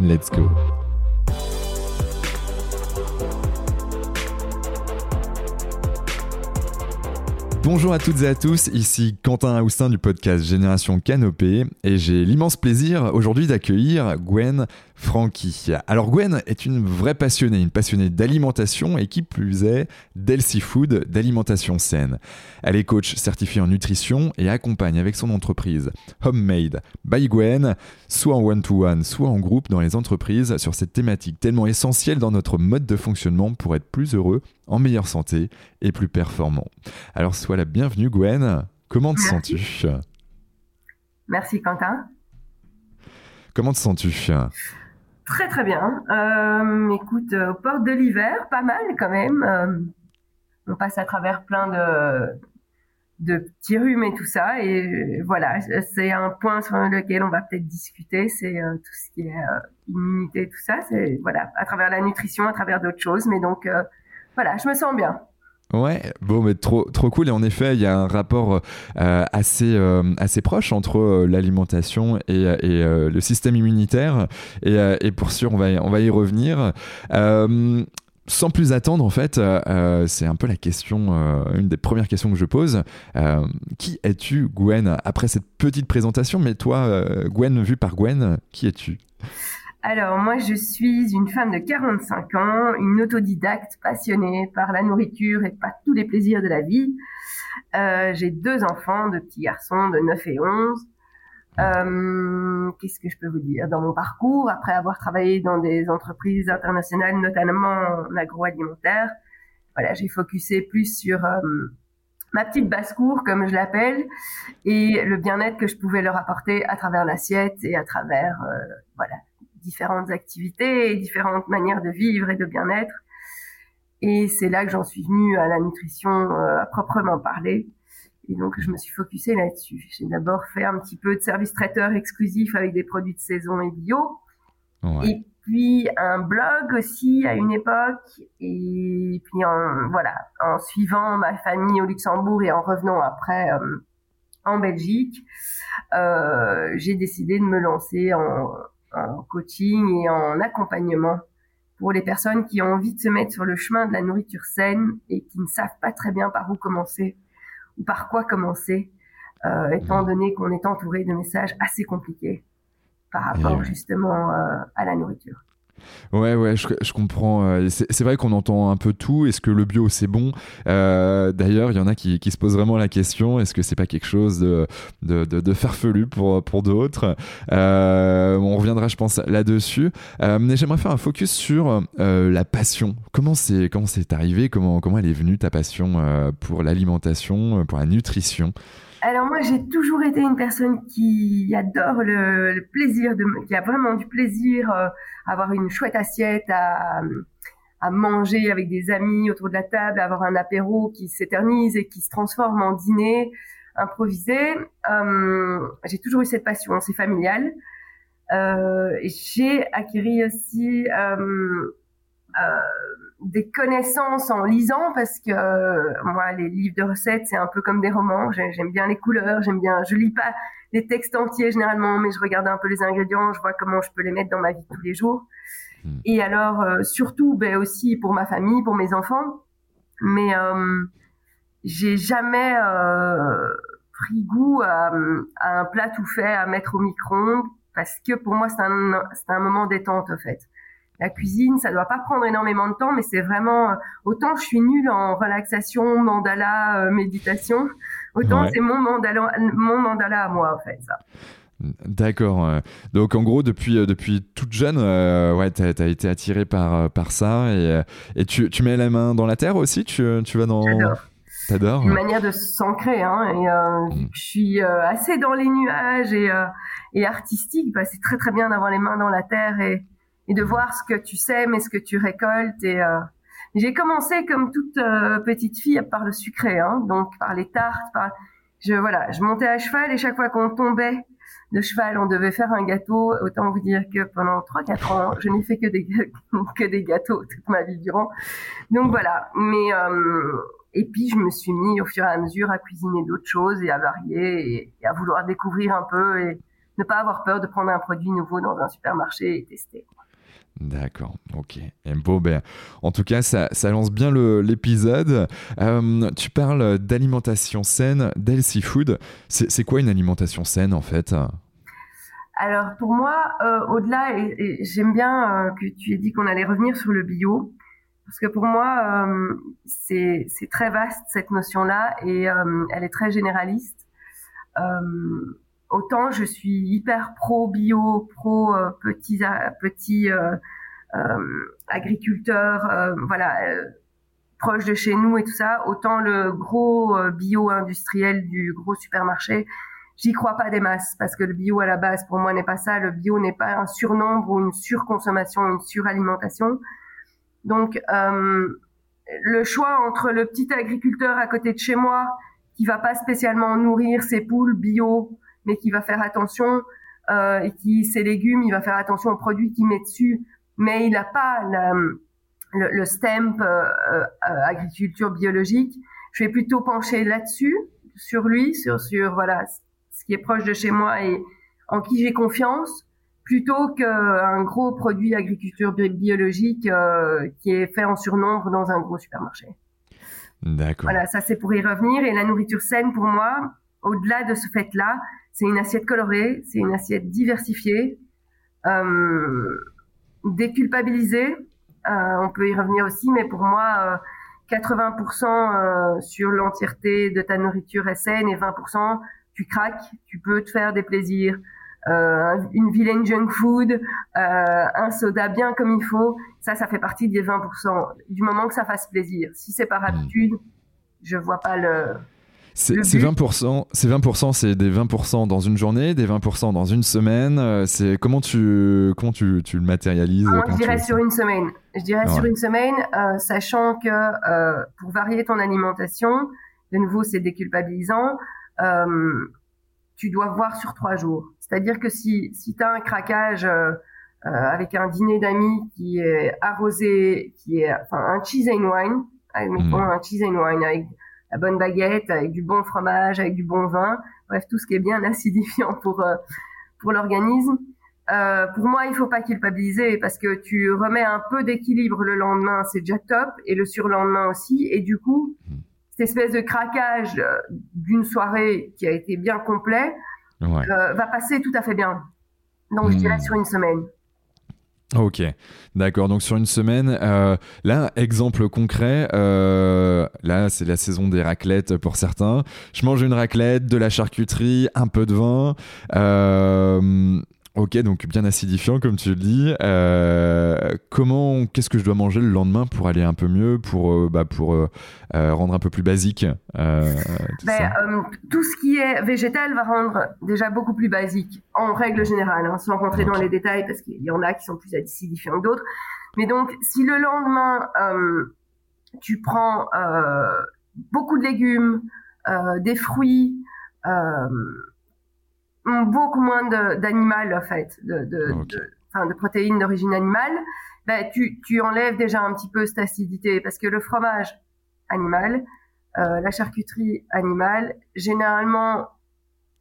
Let's go. Bonjour à toutes et à tous, ici Quentin Aoustin du podcast Génération Canopée et j'ai l'immense plaisir aujourd'hui d'accueillir Gwen Frankie. Alors Gwen est une vraie passionnée, une passionnée d'alimentation et qui plus est d'healthy food, d'alimentation saine. Elle est coach certifiée en nutrition et accompagne avec son entreprise Homemade by Gwen, soit en one-to-one, soit en groupe dans les entreprises sur cette thématique tellement essentielle dans notre mode de fonctionnement pour être plus heureux, en meilleure santé et plus performant. Alors sois la bienvenue Gwen, comment te sens-tu? Merci Quentin. Comment te sens-tu? Très très bien. Euh, écoute, aux portes de l'hiver, pas mal quand même. Euh, on passe à travers plein de, de petits rhumes et tout ça. Et voilà, c'est un point sur lequel on va peut-être discuter, c'est euh, tout ce qui est euh, immunité, tout ça. C'est voilà, à travers la nutrition, à travers d'autres choses. Mais donc euh, voilà, je me sens bien. Ouais, bon, mais trop, trop cool. Et en effet, il y a un rapport euh, assez, euh, assez proche entre euh, l'alimentation et, le système immunitaire. Et, pour sûr, on va, on va y revenir. sans plus attendre, en fait, c'est un peu la question, une des premières questions que je pose. qui es-tu, Gwen? Après cette petite présentation, mais toi, Gwen, vu par Gwen, qui es-tu? Alors moi je suis une femme de 45 ans, une autodidacte passionnée par la nourriture et par tous les plaisirs de la vie. Euh, j'ai deux enfants, deux petits garçons de 9 et 11. Euh, Qu'est-ce que je peux vous dire dans mon parcours? Après avoir travaillé dans des entreprises internationales, notamment en agroalimentaire Voilà, j'ai focusé plus sur euh, ma petite basse-cour, comme je l'appelle, et le bien-être que je pouvais leur apporter à travers l'assiette et à travers euh, voilà différentes activités différentes manières de vivre et de bien-être. Et c'est là que j'en suis venue à la nutrition euh, à proprement parler. Et donc, je me suis focusée là-dessus. J'ai d'abord fait un petit peu de service traiteur exclusif avec des produits de saison et bio. Et puis, un blog aussi à une époque. Et puis, en, voilà, en suivant ma famille au Luxembourg et en revenant après euh, en Belgique, euh, j'ai décidé de me lancer en, en coaching et en accompagnement pour les personnes qui ont envie de se mettre sur le chemin de la nourriture saine et qui ne savent pas très bien par où commencer ou par quoi commencer, euh, étant donné qu'on est entouré de messages assez compliqués par rapport justement euh, à la nourriture. Ouais, ouais, je, je comprends. Euh, c'est vrai qu'on entend un peu tout. Est-ce que le bio c'est bon? Euh, D'ailleurs, il y en a qui, se posent vraiment la question est-ce que c'est pas quelque chose de, farfelu pour, d'autres? Euh, On reviendra, je pense, là-dessus. Mais j'aimerais faire un focus sur la passion. Comment c'est comment c'est arrivé? Comment comment elle est venue ta passion pour l'alimentation, pour la nutrition? Alors moi, j'ai toujours été une personne qui adore le, le plaisir, de, qui a vraiment du plaisir euh, à avoir une chouette assiette, à, à, manger avec des amis autour de la table, à avoir un apéro qui s'éternise et qui se transforme en dîner improvisé. Euh, j'ai toujours eu cette passion, c'est familial. Euh, j'ai acquis aussi euh, des connaissances en lisant parce que euh, moi les livres de recettes c'est un peu comme des romans. J'aime bien les couleurs j'aime bien je lis pas les textes entiers généralement mais je regarde un peu les ingrédients je vois comment je peux les mettre dans ma vie tous les jours. Hmm. et alors euh, surtout ben aussi pour ma famille pour mes enfants. Mais euh, j'ai jamais pris goût à, à, un plat tout fait à mettre au micro-ondes parce que pour moi c'est un c'est un moment détente en fait la cuisine, ça doit pas prendre énormément de temps, mais c'est vraiment autant je suis nulle en relaxation, mandala, méditation, autant c'est mon mandala, mon mandala à moi en fait ça. D'accord. Donc en gros, depuis, depuis toute jeune, ouais, tu as, été attiré par, par ça et, et tu, tu, mets la main dans la terre aussi tu, tu vas dans... T'adores Une manière de s'ancrer. Hein, et euh, mm. je suis euh, assez dans les nuages et, euh, et artistique. Bah, c'est très très bien d'avoir les mains dans la terre et, et de voir ce que tu sèmes et ce que tu récoltes. Et j'ai commencé comme toute petite fille par le sucré, hein, donc par les tartes. Par... Je voilà, je montais à cheval et chaque fois qu'on tombait de cheval, on devait faire un gâteau. Autant vous dire que pendant 3-4 ans, je n'ai fait que des, que des gâteaux toute ma vie durant. Donc voilà. Mais et puis, je me suis mis au fur et à mesure à cuisiner d'autres choses et à varier et, à vouloir découvrir un peu et ne pas avoir peur de prendre un produit nouveau dans un supermarché et tester. D'accord, ok. Et bon, ben, en tout cas, ça, ça lance bien l'épisode. Euh, tu parles d'alimentation saine, d'healthy food. C'est quoi une alimentation saine en fait? Alors pour moi, euh, au-delà, et, j'aime bien euh, que tu aies dit qu'on allait revenir sur le bio, parce que pour moi, c'est très vaste cette notion-là et elle est très généraliste. Autant je suis hyper pro bio, pro petits petits agriculteurs, voilà, proches de chez nous et tout ça. Autant le gros bio industriel du gros supermarché, j'y crois pas des masses parce que le bio à la base pour moi n'est pas ça. Le bio n'est pas un surnombre ou une surconsommation, une suralimentation donc, euh, le choix entre le petit agriculteur à côté de chez moi qui va pas spécialement nourrir ses poules bio, mais qui va faire attention euh, et qui ses légumes, il va faire attention aux produits qu'il met dessus, mais il n'a pas le, le, stamp euh, euh, agriculture biologique. Je vais plutôt pencher là-dessus, sur lui, sur sur voilà ce qui est proche de chez moi et en qui j'ai confiance plutôt qu'un gros produit agriculture biologique qui est fait en surnombre dans un gros supermarché. D'accord. Voilà, ça c'est pour y revenir. Et la nourriture saine, pour moi, au-delà de ce fait-là, c'est une assiette colorée, c'est une assiette diversifiée, euh, déculpabilisée. Euh, on peut y revenir aussi, mais pour moi, 80% euh, sur l'entièreté de ta nourriture est saine et 20% tu craques, tu peux te faire des plaisirs. Une vilaine junk food, un soda bien comme il faut, ça, ça fait partie des 20%. Du moment que ça fasse plaisir. Si c'est par hmm. habitude, je vois pas le. C'est 20%, c'est 20%, c'est des 20% dans une journée, des 20% dans une semaine. Euh, c'est comment tu comment tu, tu le matérialises Moi, Je dirais sur une semaine. Je dirais sur une semaine, sachant que pour varier ton alimentation, de nouveau, c'est déculpabilisant. tu dois voir sur trois jours. C'est-à-dire que si, si tu as un craquage euh, euh, avec un dîner d'amis qui est arrosé, qui est enfin un cheese and wine, avec, mmh. un cheese and wine avec la bonne baguette, avec du bon fromage, avec du bon vin, bref tout ce qui est bien acidifiant pour euh, pour l'organisme. Euh, pour moi, il faut pas culpabiliser parce que tu remets un peu d'équilibre le lendemain, c'est déjà top, et le surlendemain aussi. Et du coup, mmh. cette espèce de craquage d'une soirée qui a été bien complet, euh, va passer tout à fait bien. Donc, je dirais hmm. sur une semaine. Ok, d'accord. Donc sur une semaine, euh, là, exemple concret, euh, là c'est la saison des raclettes pour certains. Je mange une raclette, de la charcuterie, un peu de vin. Ok, donc bien acidifiant comme tu le dis. Euh, comment, qu'est-ce que je dois manger le lendemain pour aller un peu mieux, pour, euh, bah, pour euh, rendre un peu plus basique tout, ben, tout, ce qui est végétal va rendre déjà beaucoup plus basique, en règle générale, hein, sans rentrer dans les détails, parce qu'il y en a qui sont plus acidifiants que d'autres. Mais donc, si le lendemain, tu prends beaucoup de légumes, des fruits, beaucoup moins d'animal en fait, de, de, de, protéines d'origine animale, ben, tu, tu enlèves déjà un petit peu cette acidité parce que le fromage animal, euh, la charcuterie animale, généralement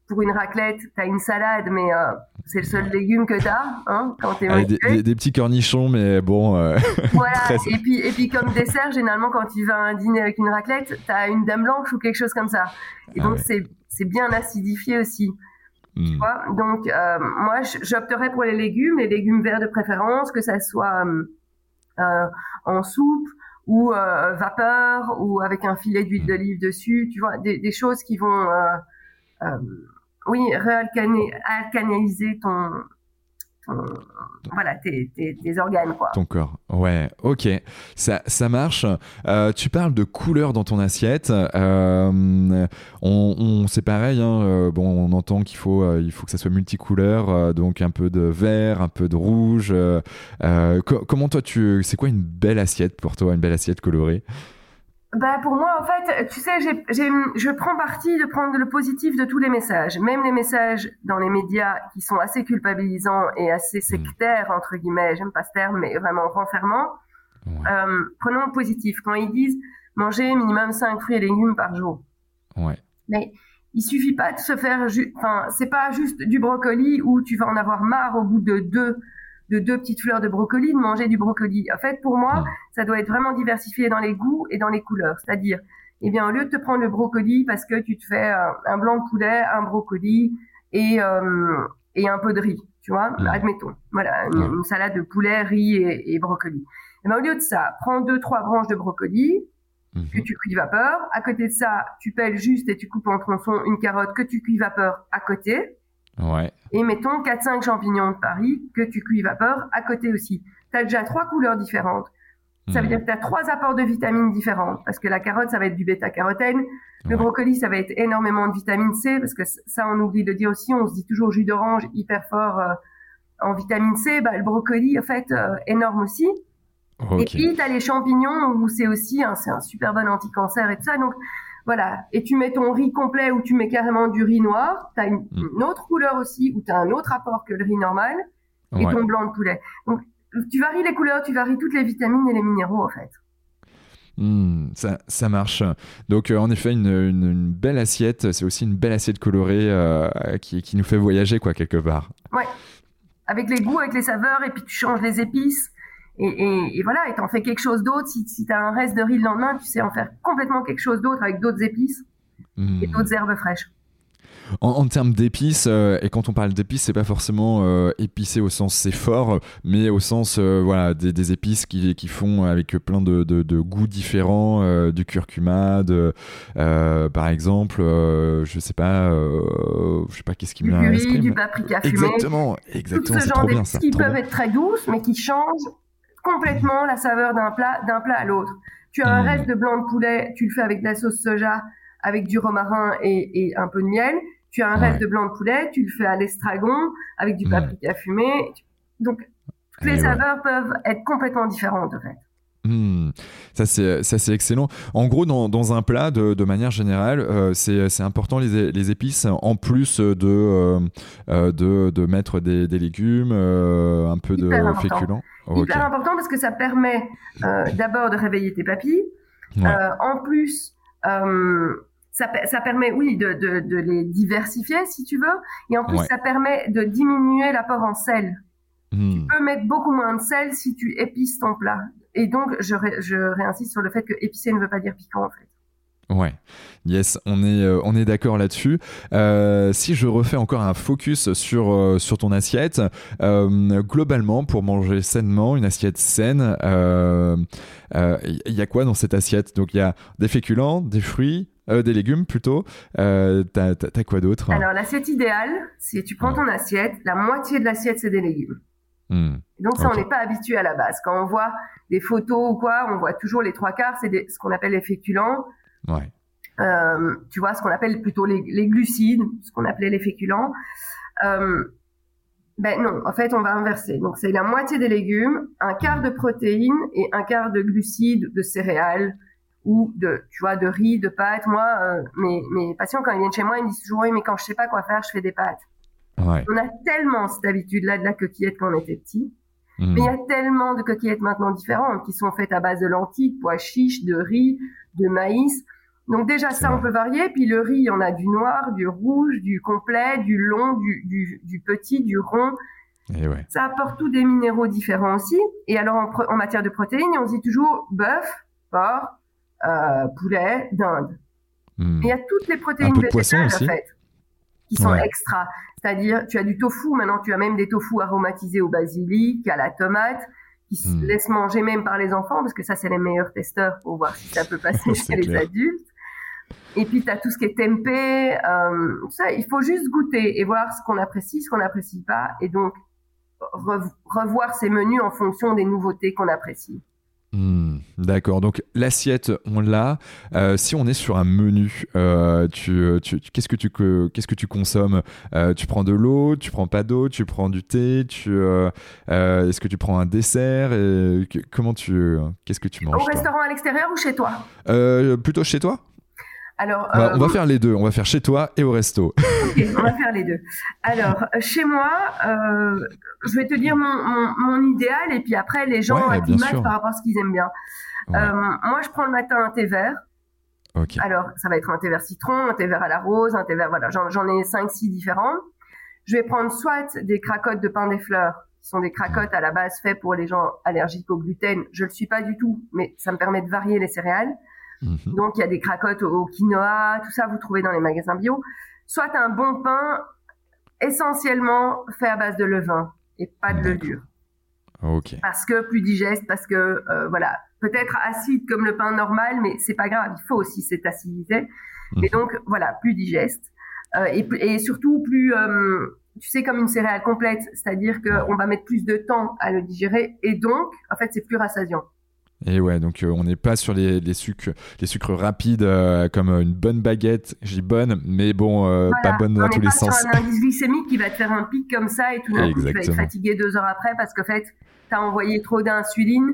pour une raclette, tu as une salade, mais euh, c'est le seul légume que tu as hein, quand tu es des, des, petits cornichons, mais bon. Euh, voilà, et, puis, et puis comme dessert, généralement, quand tu vas à un dîner avec une raclette, tu as une dame blanche ou quelque chose comme ça. Et ah donc, c'est bien acidifié aussi. Tu Hmm. vois Donc, euh, moi, j'opterais pour les légumes, les légumes verts de préférence, que ça soit euh, euh, en soupe ou euh, vapeur ou avec un filet d'huile Mm. d'olive dessus. Tu vois, des, des choses qui vont, euh, euh, oui, réalcaner, alcaliniser ton, voilà, tes, organes, quoi. Ton corps. Ouais, ok. Ça, ça marche. Euh, tu parles de couleurs dans ton assiette. Euh, on, on- c'est pareil. hein, euh, bon, on entend qu'il faut, il faut que ça soit multicouleur. donc un peu de vert, un peu de rouge. co- comment toi, tu, c'est quoi une belle assiette pour toi, une belle assiette colorée? Bah pour moi, en fait, tu sais, j'ai, j'ai, je prends parti de prendre le positif de tous les messages, même les messages dans les médias qui sont assez culpabilisants et assez sectaires entre guillemets. J'aime pas ce terme, mais vraiment renfermants. Ouais. Euh, prenons le positif. Quand ils disent manger minimum 5 fruits et légumes par jour, Ouais. mais il suffit pas de se faire, enfin, c'est pas juste du brocoli où tu vas en avoir marre au bout de deux de deux petites fleurs de brocoli de manger du brocoli. En fait, pour moi, ça doit être vraiment diversifié dans les goûts et dans les couleurs. C'est-à-dire, eh bien, au lieu de te prendre le brocoli parce que tu te fais euh, un blanc de poulet, un brocoli et euh, et un peu de riz, tu vois, admettons. Voilà, une, salade de poulet, riz et, et brocoli. Eh au lieu de ça, prends deux, trois branches de brocoli, Mhm. que tu cuis vapeur. À côté de ça, tu pelles juste et tu coupes en tronçons une carotte que tu cuis vapeur à côté. Ouais. Et mettons 4-5 champignons de Paris que tu cuis vapeur à côté aussi. Tu as déjà trois couleurs différentes. Ça veut Mhm. dire que tu as trois apports de vitamines différents. Parce que la carotte, ça va être du bêta-carotène. Le Ouais. brocoli, ça va être énormément de vitamine C. Parce que ça, on oublie de dire aussi, on se dit toujours jus d'orange hyper fort euh, en vitamine C. Bah, le brocoli, en fait, euh, énorme aussi. Et puis, tu as les champignons où c'est aussi un, c'est un super bon anti-cancer et tout ça. Donc, voilà. Et tu mets ton riz complet ou tu mets carrément du riz noir. Tu as une, Mm. une autre couleur aussi où tu as un autre apport que le riz normal et Ouais. ton blanc de poulet. Donc, tu varies les couleurs, tu varies toutes les vitamines et les minéraux, en fait. Hmm, ça, ça marche. Donc, euh, en effet, une, une- une belle assiette, c'est aussi une belle assiette colorée euh, qui, qui nous fait voyager, quoi, quelque part. Avec les goûts, avec les saveurs, et puis tu changes les épices. Et, et, et voilà, et t'en fais quelque chose d'autre. Si, si t'as un reste de riz le lendemain, tu sais en faire complètement quelque chose d'autre avec d'autres épices Hmm. et d'autres herbes fraîches. En, en termes d'épices, euh, et quand on parle d'épices, c'est pas forcément euh, épicé au sens c'est fort, mais au sens euh, voilà des, des épices qui, qui font avec plein de, de, de goûts différents, euh, du curcuma, de, par exemple, je sais pas, je sais pas qu'est-ce qui me vient à l'esprit. du paprika fumé. Exactement, tout exactement, ce c'est genre d'épices qui peuvent être très douces, mais qui changent complètement la saveur d'un plat d'un plat à l'autre. Tu as un Mm. reste de blanc de poulet, tu le fais avec de la sauce soja, avec du romarin et, et un peu de miel. Tu as un Ouais. reste de blanc de poulet, tu le fais à l'estragon avec du Mm. paprika fumé. Donc toutes les ouais. saveurs peuvent être complètement différentes en fait. Hmm, ça c'est excellent. En gros, dans, dans un plat, de, de manière générale, euh, c'est important les, épices en plus de euh, euh, de, de mettre des, des légumes, euh, un peu de Hyper féculents. Ok. Hyper important parce que ça permet d'abord de réveiller tes papilles. Ouais. En plus, ça, pe- ça permet, oui, de, les diversifier si tu veux. Et en plus, Ouais. ça permet de diminuer l'apport en sel. Hmm, Tu peux mettre beaucoup moins de sel si tu épices ton plat. Et donc, je, ré- je réinsiste sur le fait que épicé ne veut pas dire piquant en fait. Ouais, yes, on est, euh, on est d'accord là-dessus. Euh, si je refais encore un focus sur, euh, sur ton assiette, globalement, pour manger sainement, une assiette saine, il y a quoi dans cette assiette? Donc il y a des féculents, des fruits, des légumes plutôt. T'as quoi d'autre? Alors, l'assiette idéale, c'est tu prends ton assiette, la moitié de l'assiette, c'est des légumes. Hmm, Donc ça, on n'est pas habitué à la base. Quand on voit des photos ou quoi, on voit toujours les trois quarts, c'est ce qu'on appelle les féculents. Ouais. Euh, tu vois, ce qu'on appelle plutôt les, les glucides, ce qu'on appelait les féculents. Euh, ben non, en fait, on va inverser. Donc c'est la moitié des légumes, un quart de protéines et un quart de glucides, de céréales ou de, tu vois, de riz, de pâtes. Moi, euh, mes, mes patients quand ils viennent chez moi, ils me disent toujours oui, mais quand je sais pas quoi faire, je fais des pâtes. Ouais. On a tellement cette habitude-là de la coquillette quand on était petit. Hmm, Mais il y a tellement de coquillettes maintenant différentes qui sont faites à base de lentilles, de pois chiches, de riz, de maïs. Donc déjà ça on peut varier. Puis le riz, il y en a du noir, du rouge, du complet, du long, du, du, du petit, du rond. Et ouais. Ça apporte tous des minéraux différents aussi. Et alors en, matière de protéines, on dit toujours bœuf, porc, euh, poulet, dinde. Et il y a toutes les protéines peu de poisson végétales aussi. en fait qui sont Ouais. extra. C'est-à-dire, tu as du tofu, maintenant tu as même des tofu aromatisés au basilic, à la tomate, qui se Hmm. laissent manger même par les enfants, parce que ça, c'est les meilleurs testeurs pour voir si ça peut passer chez les adultes. Et puis, tu as tout ce qui est tempeh, euh, ça, il faut juste goûter et voir ce qu'on apprécie, ce qu'on n'apprécie pas, et donc rev- revoir ces menus en fonction des nouveautés qu'on apprécie. Hmm, D'accord, donc l'assiette, on l'a. Euh, si on est sur un menu, euh, tu, tu- tu- qu'est-ce que tu que- qu'est-ce que tu consommes? Euh, Tu prends de l'eau, tu prends pas d'eau, tu prends du thé, tu est-ce que tu prends un dessert? Et Comment tu qu'est-ce que tu Au manges toi? restaurant à l'extérieur ou chez toi? Plutôt chez toi Alors, Bah, euh, On va faire les deux. On va faire chez toi et au resto. On va faire les deux. Alors, euh, chez moi, euh, je vais te dire mon, mon, mon idéal et puis après, les gens Ouais, sûr. par rapport à ce qu'ils aiment bien. Ouais. Euh, moi, je prends le matin un thé vert. Ok. Alors, ça va être un thé vert citron, un thé vert à la rose, un thé vert, voilà, j'en ai 5-6 différents. Je vais prendre soit des cracottes de pain des fleurs, qui sont des cracottes à la base faits pour les gens allergiques au gluten. Je le suis pas du tout, mais ça me permet de varier les céréales. Mhm. Donc, il y a des cracottes au quinoa, tout ça, vous trouvez dans les magasins bio. Soit un bon pain, essentiellement fait à base de levain et pas de levure. Ok. Parce que plus digeste, parce que, euh, voilà, peut-être acide comme le pain normal, mais c'est pas grave, il faut aussi cette acidité. Et Mhm. donc, voilà, plus digeste. Euh, et, et surtout, plus, euh, tu sais, comme une céréale complète, c'est-à-dire qu'on va mettre plus de temps à le digérer, et donc, en fait, c'est plus rassasiant. Et ouais, donc euh, on n'est pas sur les, les sucres, les sucres rapides euh, comme une bonne baguette. Je dis bonne, mais bon, euh, Voilà, pas bonne dans tous n'est les pas sens. sur un indice glycémique qui va te faire un pic comme ça et tout d'un coup tu vas être fatigué deux heures après parce qu'en fait tu as envoyé trop d'insuline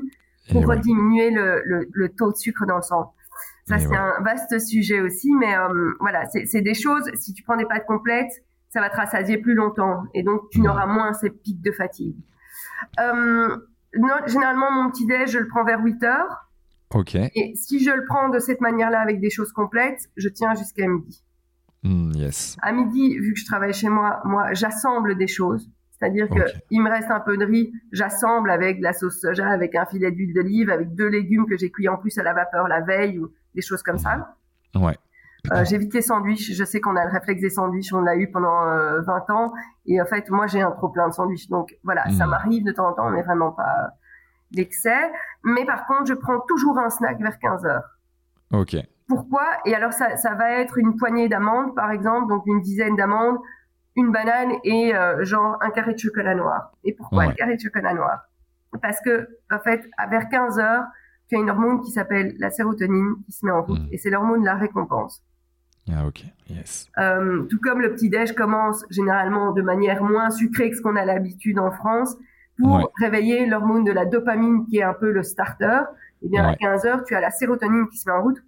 pour ouais. diminuer le, le, le taux de sucre dans le sang. Ça c'est ouais. un vaste sujet aussi, mais euh, voilà, c'est des choses, si tu prends des pâtes complètes, ça va te rassasier plus longtemps et donc tu Mhm. n'auras moins ces pics de fatigue. Euh, non, généralement mon petit déj je le prends vers 8 heures Ok. et si je le prends de cette manière-là avec des choses complètes, je tiens jusqu'à midi. Hmm, yes. À midi, vu que je travaille chez moi, moi, j'assemble des choses. C'est-à-dire que Ok. il me reste un peu de riz, j'assemble avec de la sauce soja, avec un filet d'huile d'olive, avec deux légumes que j'ai cuits en plus à la vapeur la veille ou des choses comme ça. Ouais. Euh, J'évite les sandwichs. Je sais qu'on a le réflexe des sandwichs, on l'a eu pendant euh, 20 ans. Et en fait, moi, j'ai un trop plein de sandwichs. Donc voilà, ça Mhm. m'arrive de temps en temps, mais vraiment pas l'excès. Mais par contre, je prends toujours un snack vers 15 heures. Ok. Pourquoi? Et alors, ça, ça va être une poignée d'amandes, par exemple, donc une dizaine d'amandes, une banane et euh, genre un carré de chocolat noir. Et pourquoi Ouais. le carré de chocolat noir? Parce que, en fait, à vers 15 heures, tu as une hormone qui s'appelle la sérotonine qui se met en route. Mhm. Et c'est l'hormone de la récompense. Ah ok. Yes. Euh, tout comme le petit-déj commence généralement de manière moins sucrée que ce qu'on a l'habitude en France, pour Ouais. réveiller l'hormone de la dopamine qui est un peu le starter, et bien à Ouais. 15 heures, tu as la sérotonine qui se met en route,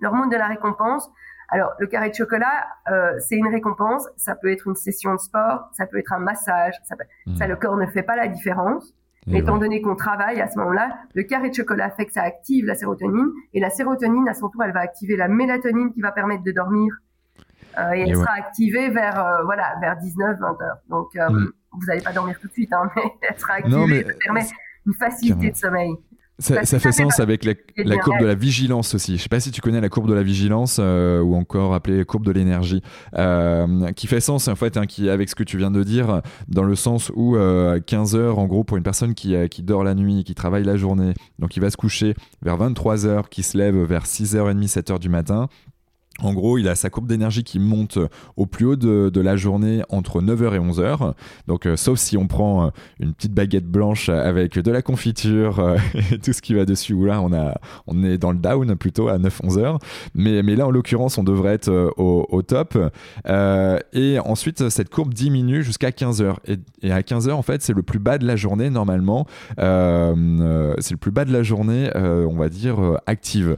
l'hormone de la récompense. Alors, le carré de chocolat, euh, c'est une récompense. Ça peut être une session de sport, ça peut être un massage. Ça, peut- ça, le corps ne fait pas la différence. Mais étant donné qu'on travaille à ce moment-là, le carré de chocolat fait que ça active la sérotonine. Et la sérotonine, à son tour, elle va activer la mélatonine qui va permettre de dormir. Euh, et elle ouais. sera activée vers, euh, voilà, vers 19, 20 heures. Donc, euh, Mm. vous n'allez pas dormir tout de suite, hein, mais elle sera activée. Non, mais ça permet une facilité Carrément. de sommeil. Ça, ça fait sens avec la, courbe de la vigilance aussi. Je sais pas si tu connais la courbe de la vigilance euh, ou encore appelée courbe de l'énergie, euh, qui fait sens en fait, hein, qui avec ce que tu viens de dire, dans le sens où euh, 15 heures en gros pour une personne qui, euh, qui dort la nuit, qui travaille la journée, donc il va se coucher vers 23 heures, qui se lève vers 6h30, 7h du matin. En gros, il a sa courbe d'énergie qui monte au plus haut de, la journée entre 9h et 11h. Donc, euh, sauf si on prend euh, une petite baguette blanche avec de la confiture euh, et tout ce qui va dessus, où là, on, a, on est dans le down plutôt à 9-11 heures. Mais, mais là, en l'occurrence, on devrait être au, au top. Et ensuite, cette courbe diminue jusqu'à 15 heures. Et, et à 15 heures, en fait, c'est le plus bas de la journée, normalement. C'est le plus bas de la journée, on va dire, active.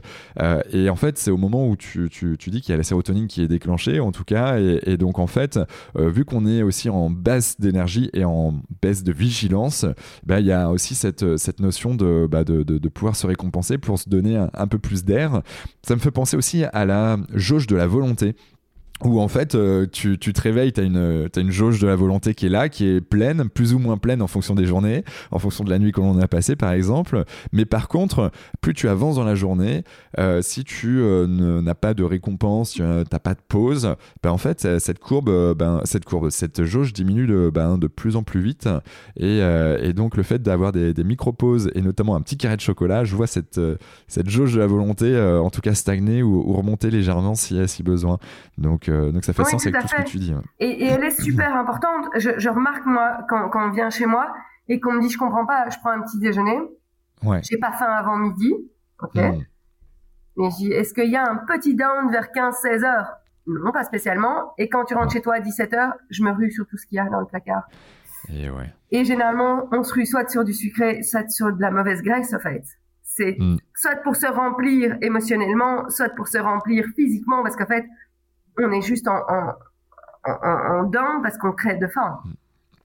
Et en fait, c'est au moment où tu, tu, tu dis qu'il y a la sérotonine qui est déclenchée, en tout cas. Et, donc, en fait, euh, vu qu'on est aussi en baisse d'énergie et en baisse de vigilance, bah, il y a aussi cette, cette notion de, bah, de, de, pouvoir se récompenser pour se donner un peu plus d'air. Ça me fait penser aussi à la jauge de la volonté. Où en fait euh, tu, tu, te réveilles, tu as une, as une jauge de la volonté qui est là, qui est pleine, plus ou moins pleine en fonction des journées, en fonction de la nuit que l'on a passée par exemple. Mais par contre, plus tu avances dans la journée, euh, si tu euh, n'as pas de récompense, tu n'as pas de pause, ben en fait cette courbe, ben, cette courbe, cette jauge diminue de, ben, de plus en plus vite. Et, et donc le fait d'avoir des, des micro-pauses et notamment un petit carré de chocolat, je vois cette, cette jauge de la volonté en tout cas stagner ou, remonter légèrement si, si besoin. Donc euh, donc ça fait sens avec tout, ce que tu dis. Et, elle est super importante. Je, remarque moi quand, on vient chez moi et qu'on me dit je comprends pas, je prends un petit déjeuner. Ouais. J'ai pas faim avant midi. Ok. Hmm. Mais je dis est-ce qu'il y a un petit down vers 15-16 heures? Non, pas spécialement. Et quand tu rentres chez toi à 17 heures, je me rue sur tout ce qu'il y a dans le placard. Et, ouais. et généralement, on se rue soit sur du sucré, soit sur de la mauvaise graisse, en fait. C'est hmm. soit pour se remplir émotionnellement, soit pour se remplir physiquement, parce qu'en fait, on est juste en, en, en, parce qu'on crève de faim.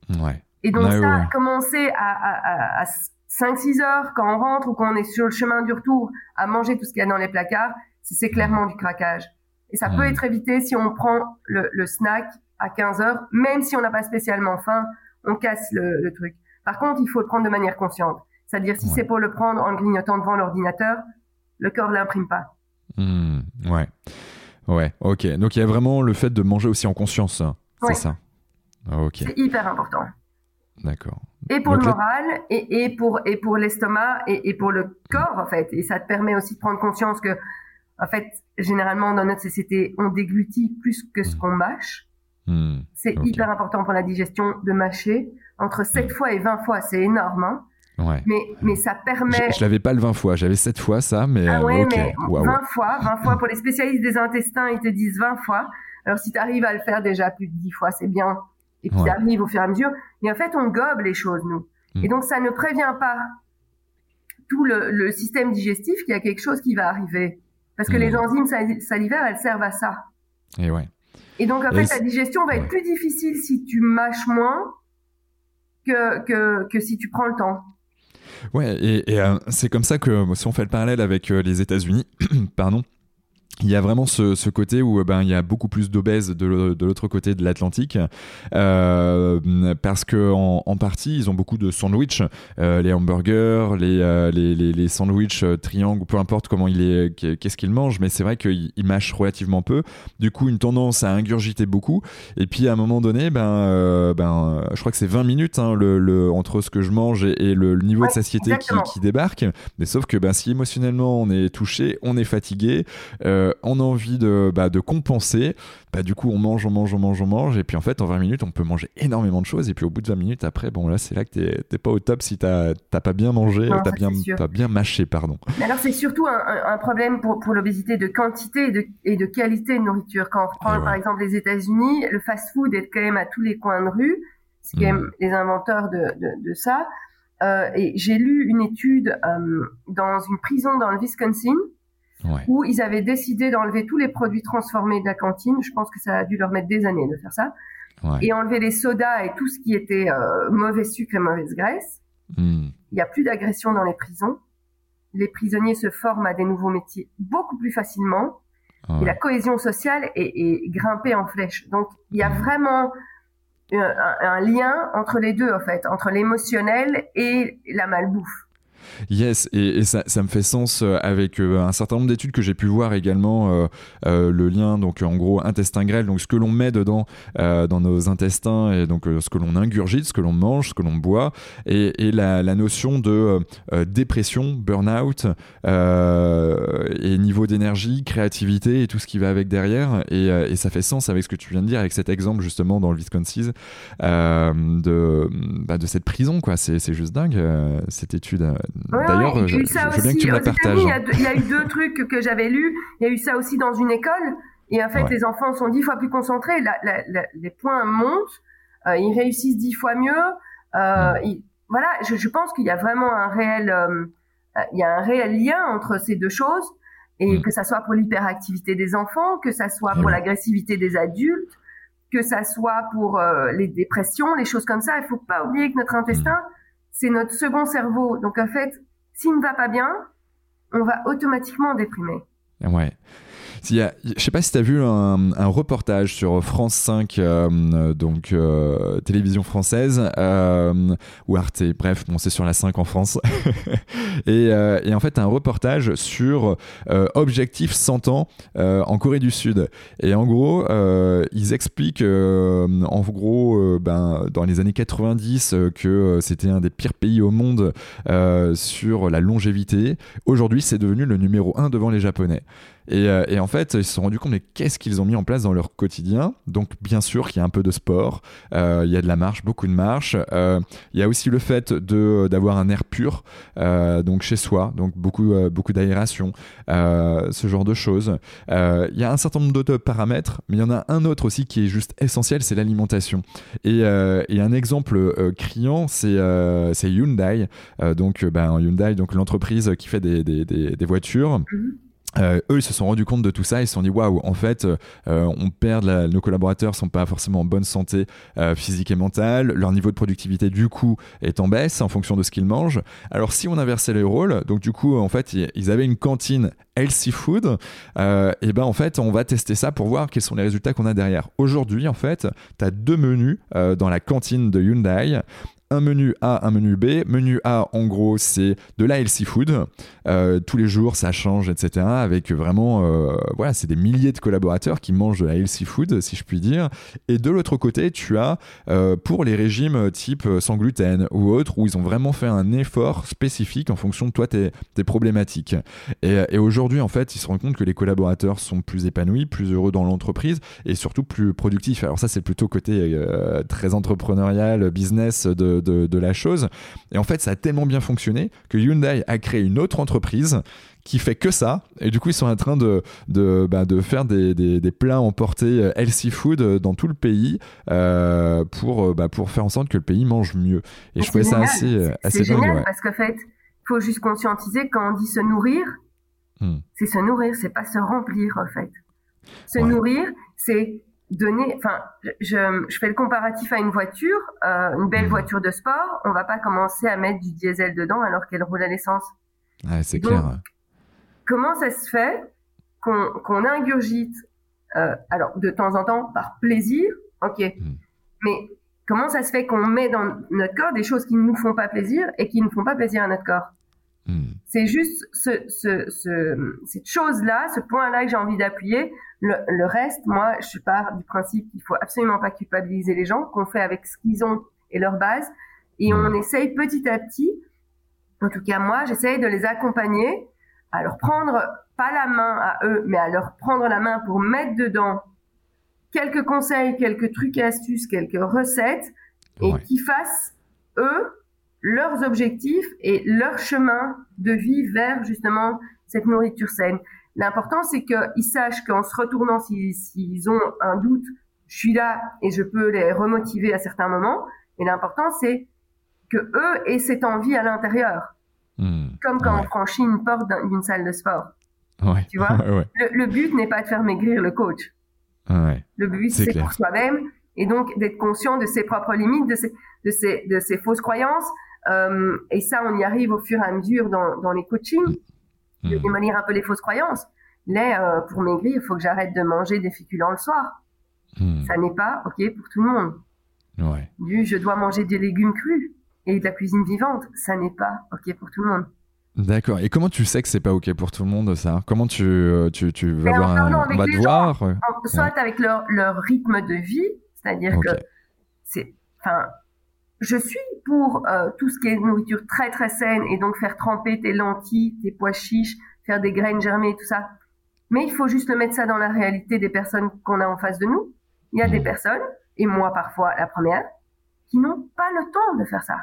Mm. Ouais. Et donc ça, commencer à, à, 5-6 heures quand on rentre ou quand on est sur le chemin du retour à manger tout ce qu'il y a dans les placards, c'est clairement du craquage. Et ça peut mm. être évité si on prend le, le snack à 15 heures, même si on n'a pas spécialement faim, on casse le, le, truc. Par contre, il faut le prendre de manière consciente. C'est-à-dire, si c'est pour le prendre en grignotant devant l'ordinateur, le corps l'imprime pas. Mm. ouais. Ouais, ok. Donc il y a vraiment le fait de manger aussi en conscience, hein. c'est ça. Ah, ok. C'est hyper important. D'accord. Et pour le moral, et, et, pour, et pour l'estomac, et, et, pour le corps, en fait. Et ça te permet aussi de prendre conscience que, en fait, généralement, dans notre société, on déglutit plus que ce hmm. qu'on mâche. Hmm. C'est hyper important pour la digestion de mâcher. Entre 7 hmm. fois et 20 fois, c'est énorme. Hein. Mais, mais ça permet. Je, l'avais pas le 20 fois, j'avais 7 fois ça, mais. Ah ouais, mais 20 fois, 20 fois. Pour les spécialistes des intestins, ils te disent 20 fois. Alors si tu arrives à le faire déjà plus de 10 fois, c'est bien. Et puis ça arrive au fur et à mesure. Mais en fait, on gobe les choses, nous. Hmm. Et donc ça ne prévient pas tout le, le, système digestif qu'il y a quelque chose qui va arriver. Parce que les hmm. enzymes salivaires, elles servent à ça. Et ouais. Et donc en fait, ta digestion va être plus difficile si tu mâches moins que, que, que si tu prends le temps. Ouais, et, euh, c'est comme ça que si on fait le parallèle avec euh, les États-Unis, pardon, il y a vraiment ce, ce, côté où ben il y a beaucoup plus d'obèses de l'autre côté de l'Atlantique euh, parce que en, en, partie ils ont beaucoup de sandwichs euh, les hamburgers les, euh, les, les, les sandwichs euh, triangles peu importe comment il est qu'est-ce qu'ils mangent mais c'est vrai qu'ils mâchent relativement peu. Du coup une tendance à ingurgiter beaucoup. Et puis à un moment donné ben euh, ben je crois que c'est 20 minutes hein, le, le, entre ce que je mange et, le, niveau de satiété qui, qui, débarque. Mais sauf que ben si émotionnellement on est touché on est fatigué euh, euh, on a envie de, bah, de compenser, bah, du coup on mange, on mange, on mange, on mange, et puis en fait en 20 minutes on peut manger énormément de choses, et puis au bout de 20 minutes après, bon là c'est là que t'es pas au top si t'as pas bien mangé, t'as bien, as bien mâché, pardon. Mais alors c'est surtout un, problème pour, pour l'obésité de quantité et de, et de, qualité de nourriture. Quand on prend par exemple les États-Unis, le fast-food est quand même à tous les coins de rue, c'est quand même mm. les inventeurs de, de, de ça. Euh, et j'ai lu une étude euh, dans une prison dans le Wisconsin où ils avaient décidé d'enlever tous les produits transformés de la cantine. Je pense que ça a dû leur mettre des années de faire ça. Et enlever les sodas et tout ce qui était euh, mauvais sucre et mauvaise graisse. Hmm. Il n'y a plus d'agression dans les prisons. Les prisonniers se forment à des nouveaux métiers beaucoup plus facilement. Et la cohésion sociale est, est, grimpée en flèche. Donc, il y a hmm. vraiment un, un, lien entre les deux, en fait, entre l'émotionnel et la malbouffe. Yes, et, ça, me fait sens euh, avec euh, un certain nombre d'études que j'ai pu voir également, euh, le lien, donc en gros, intestin grêle, donc ce que l'on met dedans dans nos intestins, et donc ce que l'on ingurgite, ce que l'on mange, ce que l'on boit, et, la, notion de dépression, burn-out, et niveau d'énergie, créativité, et tout ce qui va avec derrière, et, et, ça fait sens avec ce que tu viens de dire, avec cet exemple justement dans le Wisconsin, de, bah, de cette prison, quoi. C'est juste dingue, cette étude D'ailleurs, je, veux bien que tu me la partages. Hein. Il y, a, eu deux trucs que j'avais lus. Il y a eu ça aussi dans une école. Et en fait, les enfants sont dix fois plus concentrés. les points montent. Euh, ils réussissent dix fois mieux. Euh, voilà, je, pense qu'il y a vraiment un réel, euh, il y a un réel lien entre ces deux choses. Et mm. que ça soit pour l'hyperactivité des enfants, que ça soit pour l'agressivité des adultes, que ça soit pour les dépressions, les choses comme ça. Il faut pas oublier que notre intestin, mm c'est notre second cerveau. Donc en fait, s'il ne va pas bien, on va automatiquement déprimer. Ouais. Je sais pas si tu as vu un, reportage sur France 5, euh, donc euh, télévision française, euh, ou Arte, bref, bon, c'est sur la 5 en France. et, et, en fait, un reportage sur Objectif 100 ans en Corée du Sud. Et en gros, ils expliquent, en gros, ben, dans les années 90, que c'était un des pires pays au monde sur la longévité. Aujourd'hui, c'est devenu le numéro 1 devant les Japonais. Euh, et, en fait, ils se sont rendus compte, mais qu'est-ce qu'ils ont mis en place dans leur quotidien? Donc, bien sûr qu'il y a un peu de sport, euh, il y a de la marche, beaucoup de marche. Euh, il y a aussi le fait de, d'avoir un air pur, donc chez soi, donc beaucoup, beaucoup d'aération, ce genre de choses. il y a un certain nombre d'autres paramètres, mais il y en a un autre aussi qui est juste essentiel, c'est l'alimentation. Et, un exemple criant, c'est, c'est Hyundai. donc, ben, Hyundai, donc l'entreprise qui fait des, des, des, voitures. Mhm. Euh, eux, ils se sont rendus compte de tout ça. Ils se sont dit waouh, en fait, euh, on perd nos collaborateurs sont pas forcément en bonne santé euh, physique et mentale. Leur niveau de productivité, du coup, est en baisse en fonction de ce qu'ils mangent. Alors, si on inversait les rôles, donc du coup, en fait, ils avaient une cantine healthy food. et ben, en fait, on va tester ça pour voir quels sont les résultats qu'on a derrière. Aujourd'hui, en fait, tu as deux menus dans la cantine de Hyundai un menu A, un menu B. Menu A, en gros, c'est de la healthy food. Euh, tous les jours, ça change, etc. Avec vraiment, euh, voilà, c'est des milliers de collaborateurs qui mangent de la healthy food, si je puis dire. Et de l'autre côté, tu as euh, pour les régimes type sans gluten ou autres, où ils ont vraiment fait un effort spécifique en fonction de toi, tes, tes problématiques. Et, et aujourd'hui, en fait, ils se rendent compte que les collaborateurs sont plus épanouis, plus heureux dans l'entreprise et surtout plus productifs. Alors ça, c'est plutôt côté très entrepreneurial, business de de, la chose. Et en fait, ça a tellement bien fonctionné que Hyundai a créé une autre entreprise qui fait que ça. Et du coup, ils sont en train de, de, bah, faire des, des, plats emportés euh, healthy food euh, dans tout le pays euh, pour, bah, pour faire en sorte que le pays mange mieux. Et je trouvais ça assez, assez génial parce qu'en fait, il faut juste conscientiser quand on dit se nourrir, hmm. c'est se nourrir, c'est pas se remplir en fait. Se nourrir, c'est donner, enfin, je, je, fais le comparatif à une voiture, euh, une belle mhm. voiture de sport, on va pas commencer à mettre du diesel dedans alors qu'elle roule à l'essence. Ah, c'est clair. Comment ça se fait qu'on qu'on ingurgite, euh, alors de temps en temps par plaisir, ok, mhm. mais comment ça se fait qu'on met dans notre corps des choses qui ne nous font pas plaisir et qui ne font pas plaisir à notre corps? Hmm. C'est juste ce, ce, ce, cette chose-là, ce point-là que j'ai envie d'appuyer. Le, le, reste, moi, je pars du principe qu'il faut absolument pas culpabiliser les gens, qu'on fait avec ce qu'ils ont et leur base, et on hmm. essaye petit à petit. En tout cas, moi, j'essaye de les accompagner, à leur prendre pas la main à eux, mais à leur prendre la main pour mettre dedans quelques conseils, quelques trucs et astuces, quelques recettes, et qu'ils fassent eux leurs objectifs et leur chemin de vie vers justement cette nourriture saine. L'important, c'est qu'ils sachent qu'en se retournant, s'ils ont un doute, je suis là et je peux les remotiver à certains moments. Et l'important, c'est que eux aient cette envie à l'intérieur. Hmm. Comme quand on franchit une porte d'une salle de sport. Ouais. Tu vois? Le, but n'est pas de faire maigrir le coach. Le but, c'est pour soi-même et donc d'être conscient de ses propres limites, de ses, de ses, de ses fausses croyances, et ça, on y arrive au fur et à mesure dans, dans les coachings, de mmh. démolir un peu les fausses croyances. Là, euh, pour maigrir, il faut que j'arrête de manger des féculents le soir. Mmh. Ça n'est pas OK pour tout le monde. Ouais. Du je dois manger des légumes crus et de la cuisine vivante, ça n'est pas OK pour tout le monde. D'accord. Et comment tu sais que c'est pas ok pour tout le monde ça? Comment tu, euh, tu, tu vas voir un, va Soit avec leur, leur rythme de vie, c'est-à-dire que c'est, enfin, je suis pour euh, tout ce qui est nourriture très très saine et donc faire tremper tes lentilles, tes pois chiches, faire des graines germées, tout ça. Mais il faut juste mettre ça dans la réalité des personnes qu'on a en face de nous. Il y a des personnes, et moi parfois la première, qui n'ont pas le temps de faire ça,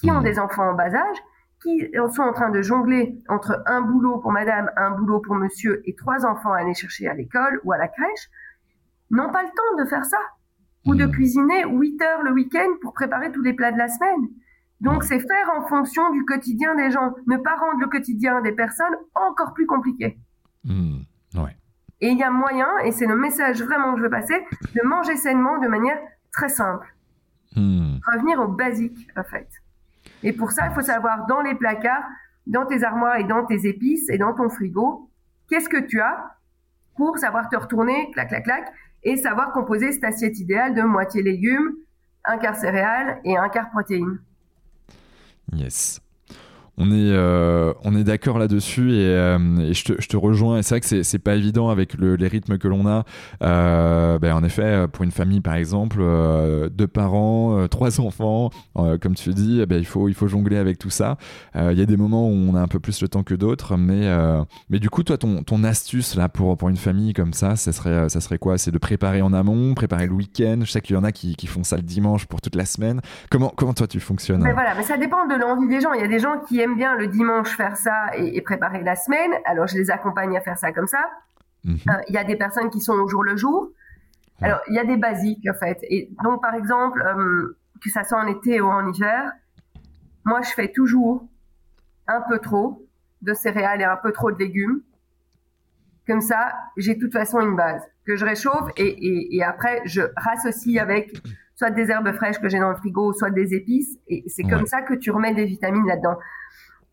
qui ont des enfants en bas âge, qui sont en train de jongler entre un boulot pour madame, un boulot pour monsieur et trois enfants à aller chercher à l'école ou à la crèche, n'ont pas le temps de faire ça ou de hmm. cuisiner 8 heures le week-end pour préparer tous les plats de la semaine. Donc c'est faire en fonction du quotidien des gens, ne pas rendre le quotidien des personnes encore plus compliqué. Hmm. Ouais. Et il y a moyen, et c'est le message vraiment que je veux passer, de manger sainement de manière très simple. Hmm. Revenir au basique, en fait. Et pour ça, il faut savoir dans les placards, dans tes armoires et dans tes épices et dans ton frigo, qu'est-ce que tu as pour savoir te retourner, clac, clac, clac, et savoir composer cette assiette idéale de moitié légumes, un quart céréales et un quart protéines. Yes on est, euh, on est d'accord là-dessus et, euh, je, te, rejoins. Et c'est vrai que c'est pas évident avec le, les rythmes que l'on a. Euh, ben en effet, pour une famille par exemple, deux parents, trois enfants, comme tu dis, eh ben il, faut, il faut jongler avec tout ça. Il y a des moments où on a un peu plus le temps que d'autres, mais, mais du coup, toi, ton, astuce là pour, pour une famille comme ça, ça serait, ça serait quoi? C'est de préparer en amont, préparer le week-end? Je sais qu'il y en a qui, font ça le dimanche pour toute la semaine. Comment, comment toi tu fonctionnes? Mais ça dépend de l'envie des gens. Il y a des gens qui aiment bien le dimanche faire ça et, préparer la semaine. Alors, je les accompagne à faire ça comme ça. Mhm. Euh, il y a des personnes qui sont au jour le jour. Alors, il y a des basiques, en fait. Et donc, par exemple, euh, que ça soit en été ou en hiver, moi, je fais toujours un peu trop de céréales et un peu trop de légumes. Comme ça, j'ai de toute façon une base que je réchauffe et, et après, je rassocie avec soit des herbes fraîches que j'ai dans le frigo, soit des épices. Et c'est comme ça que tu remets des vitamines là-dedans.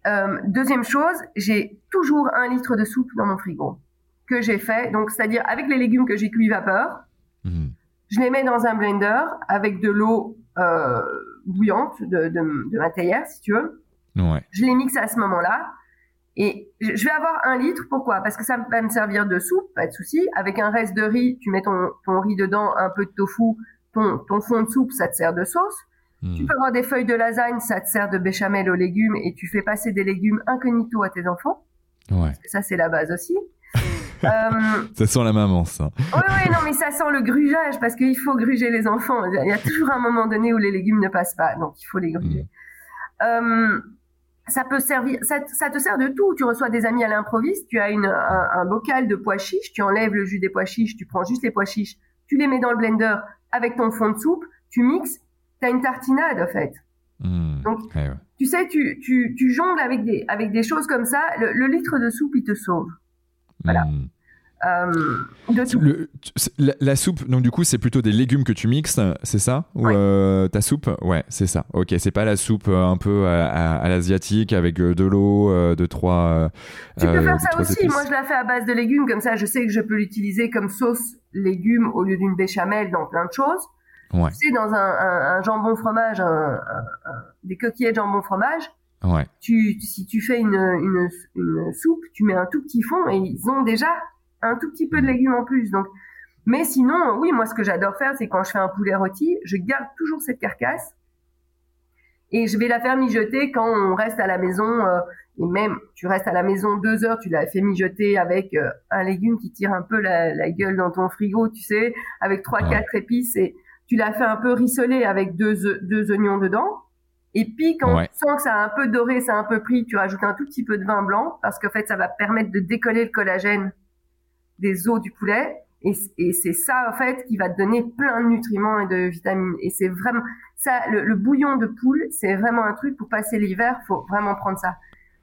Euh, deuxième chose, j'ai toujours un litre de soupe dans mon frigo que j'ai fait. Donc, c'est-à-dire avec les légumes que j'ai cuits vapeur, mhm. je les mets dans un blender avec de l'eau euh, bouillante de, de, de, ma théière, si tu veux. Ouais. Je les mixe à ce moment-là. Et je vais avoir un litre. Pourquoi? Parce que ça va me servir de soupe, pas de souci. Avec un reste de riz, tu mets ton, ton riz dedans, un peu de tofu, ton, ton fond de soupe, ça te sert de sauce. Hmm. Tu peux avoir des feuilles de lasagne, ça te sert de béchamel aux légumes et tu fais passer des légumes incognito à tes enfants. Ouais. Ça, c'est la base aussi. euh... Ça sent la maman, ça. Oui, oui, non, mais ça sent le grugeage parce qu'il faut gruger les enfants. Il y a toujours un moment donné où les légumes ne passent pas, donc il faut les gruger. Hmm. Euh, ça peut servir, ça, ça, te sert de tout. Tu reçois des amis à l'improviste, tu as une, un, un, bocal de pois chiches, tu enlèves le jus des pois chiches, tu prends juste les pois chiches, tu les mets dans le blender avec ton fond de soupe, tu mixes, tu as une tartinade en fait. Hmm. Donc, eh tu sais, tu, tu, tu, jongles avec des, avec des choses comme ça, le, litre de soupe, il te sauve. Voilà. Hmm. Euh, la, soupe, donc du coup, c'est plutôt des légumes que tu mixes, c'est ça? Ou euh, ta soupe? Ouais, c'est ça. Ok, c'est pas la soupe euh, un peu à, l'asiatique avec de l'eau, de trois. Tu peux faire ça aussi. Moi, je la fais à base de légumes, comme ça, je sais que je peux l'utiliser comme sauce légumes au lieu d'une béchamel dans plein de choses. Ouais. Tu sais, dans un, un, jambon fromage, un, des coquillettes jambon fromage. Ouais. Tu, si tu fais une, une, une soupe, tu mets un tout petit fond et ils ont déjà un tout petit peu de légumes en plus. Donc, mais sinon, oui, moi, ce que j'adore faire, c'est quand je fais un poulet rôti, je garde toujours cette carcasse et je vais la faire mijoter quand on reste à la maison. Euh, et même, tu restes à la maison deux heures, tu l'as fait mijoter avec euh, un légume qui tire un peu la, gueule dans ton frigo, tu sais, avec trois, quatre épices et tu l'as fait un peu rissoler avec deux, deux oignons dedans. Et puis, quand tu sens que ça a un peu doré, ça a un peu pris, tu rajoutes un tout petit peu de vin blanc parce qu'en fait, ça va permettre de décoller le collagène des os du poulet. Et, et c'est ça, en fait, qui va te donner plein de nutriments et de vitamines. Et c'est vraiment ça, le, bouillon de poule, c'est vraiment un truc pour passer l'hiver. Faut vraiment prendre ça.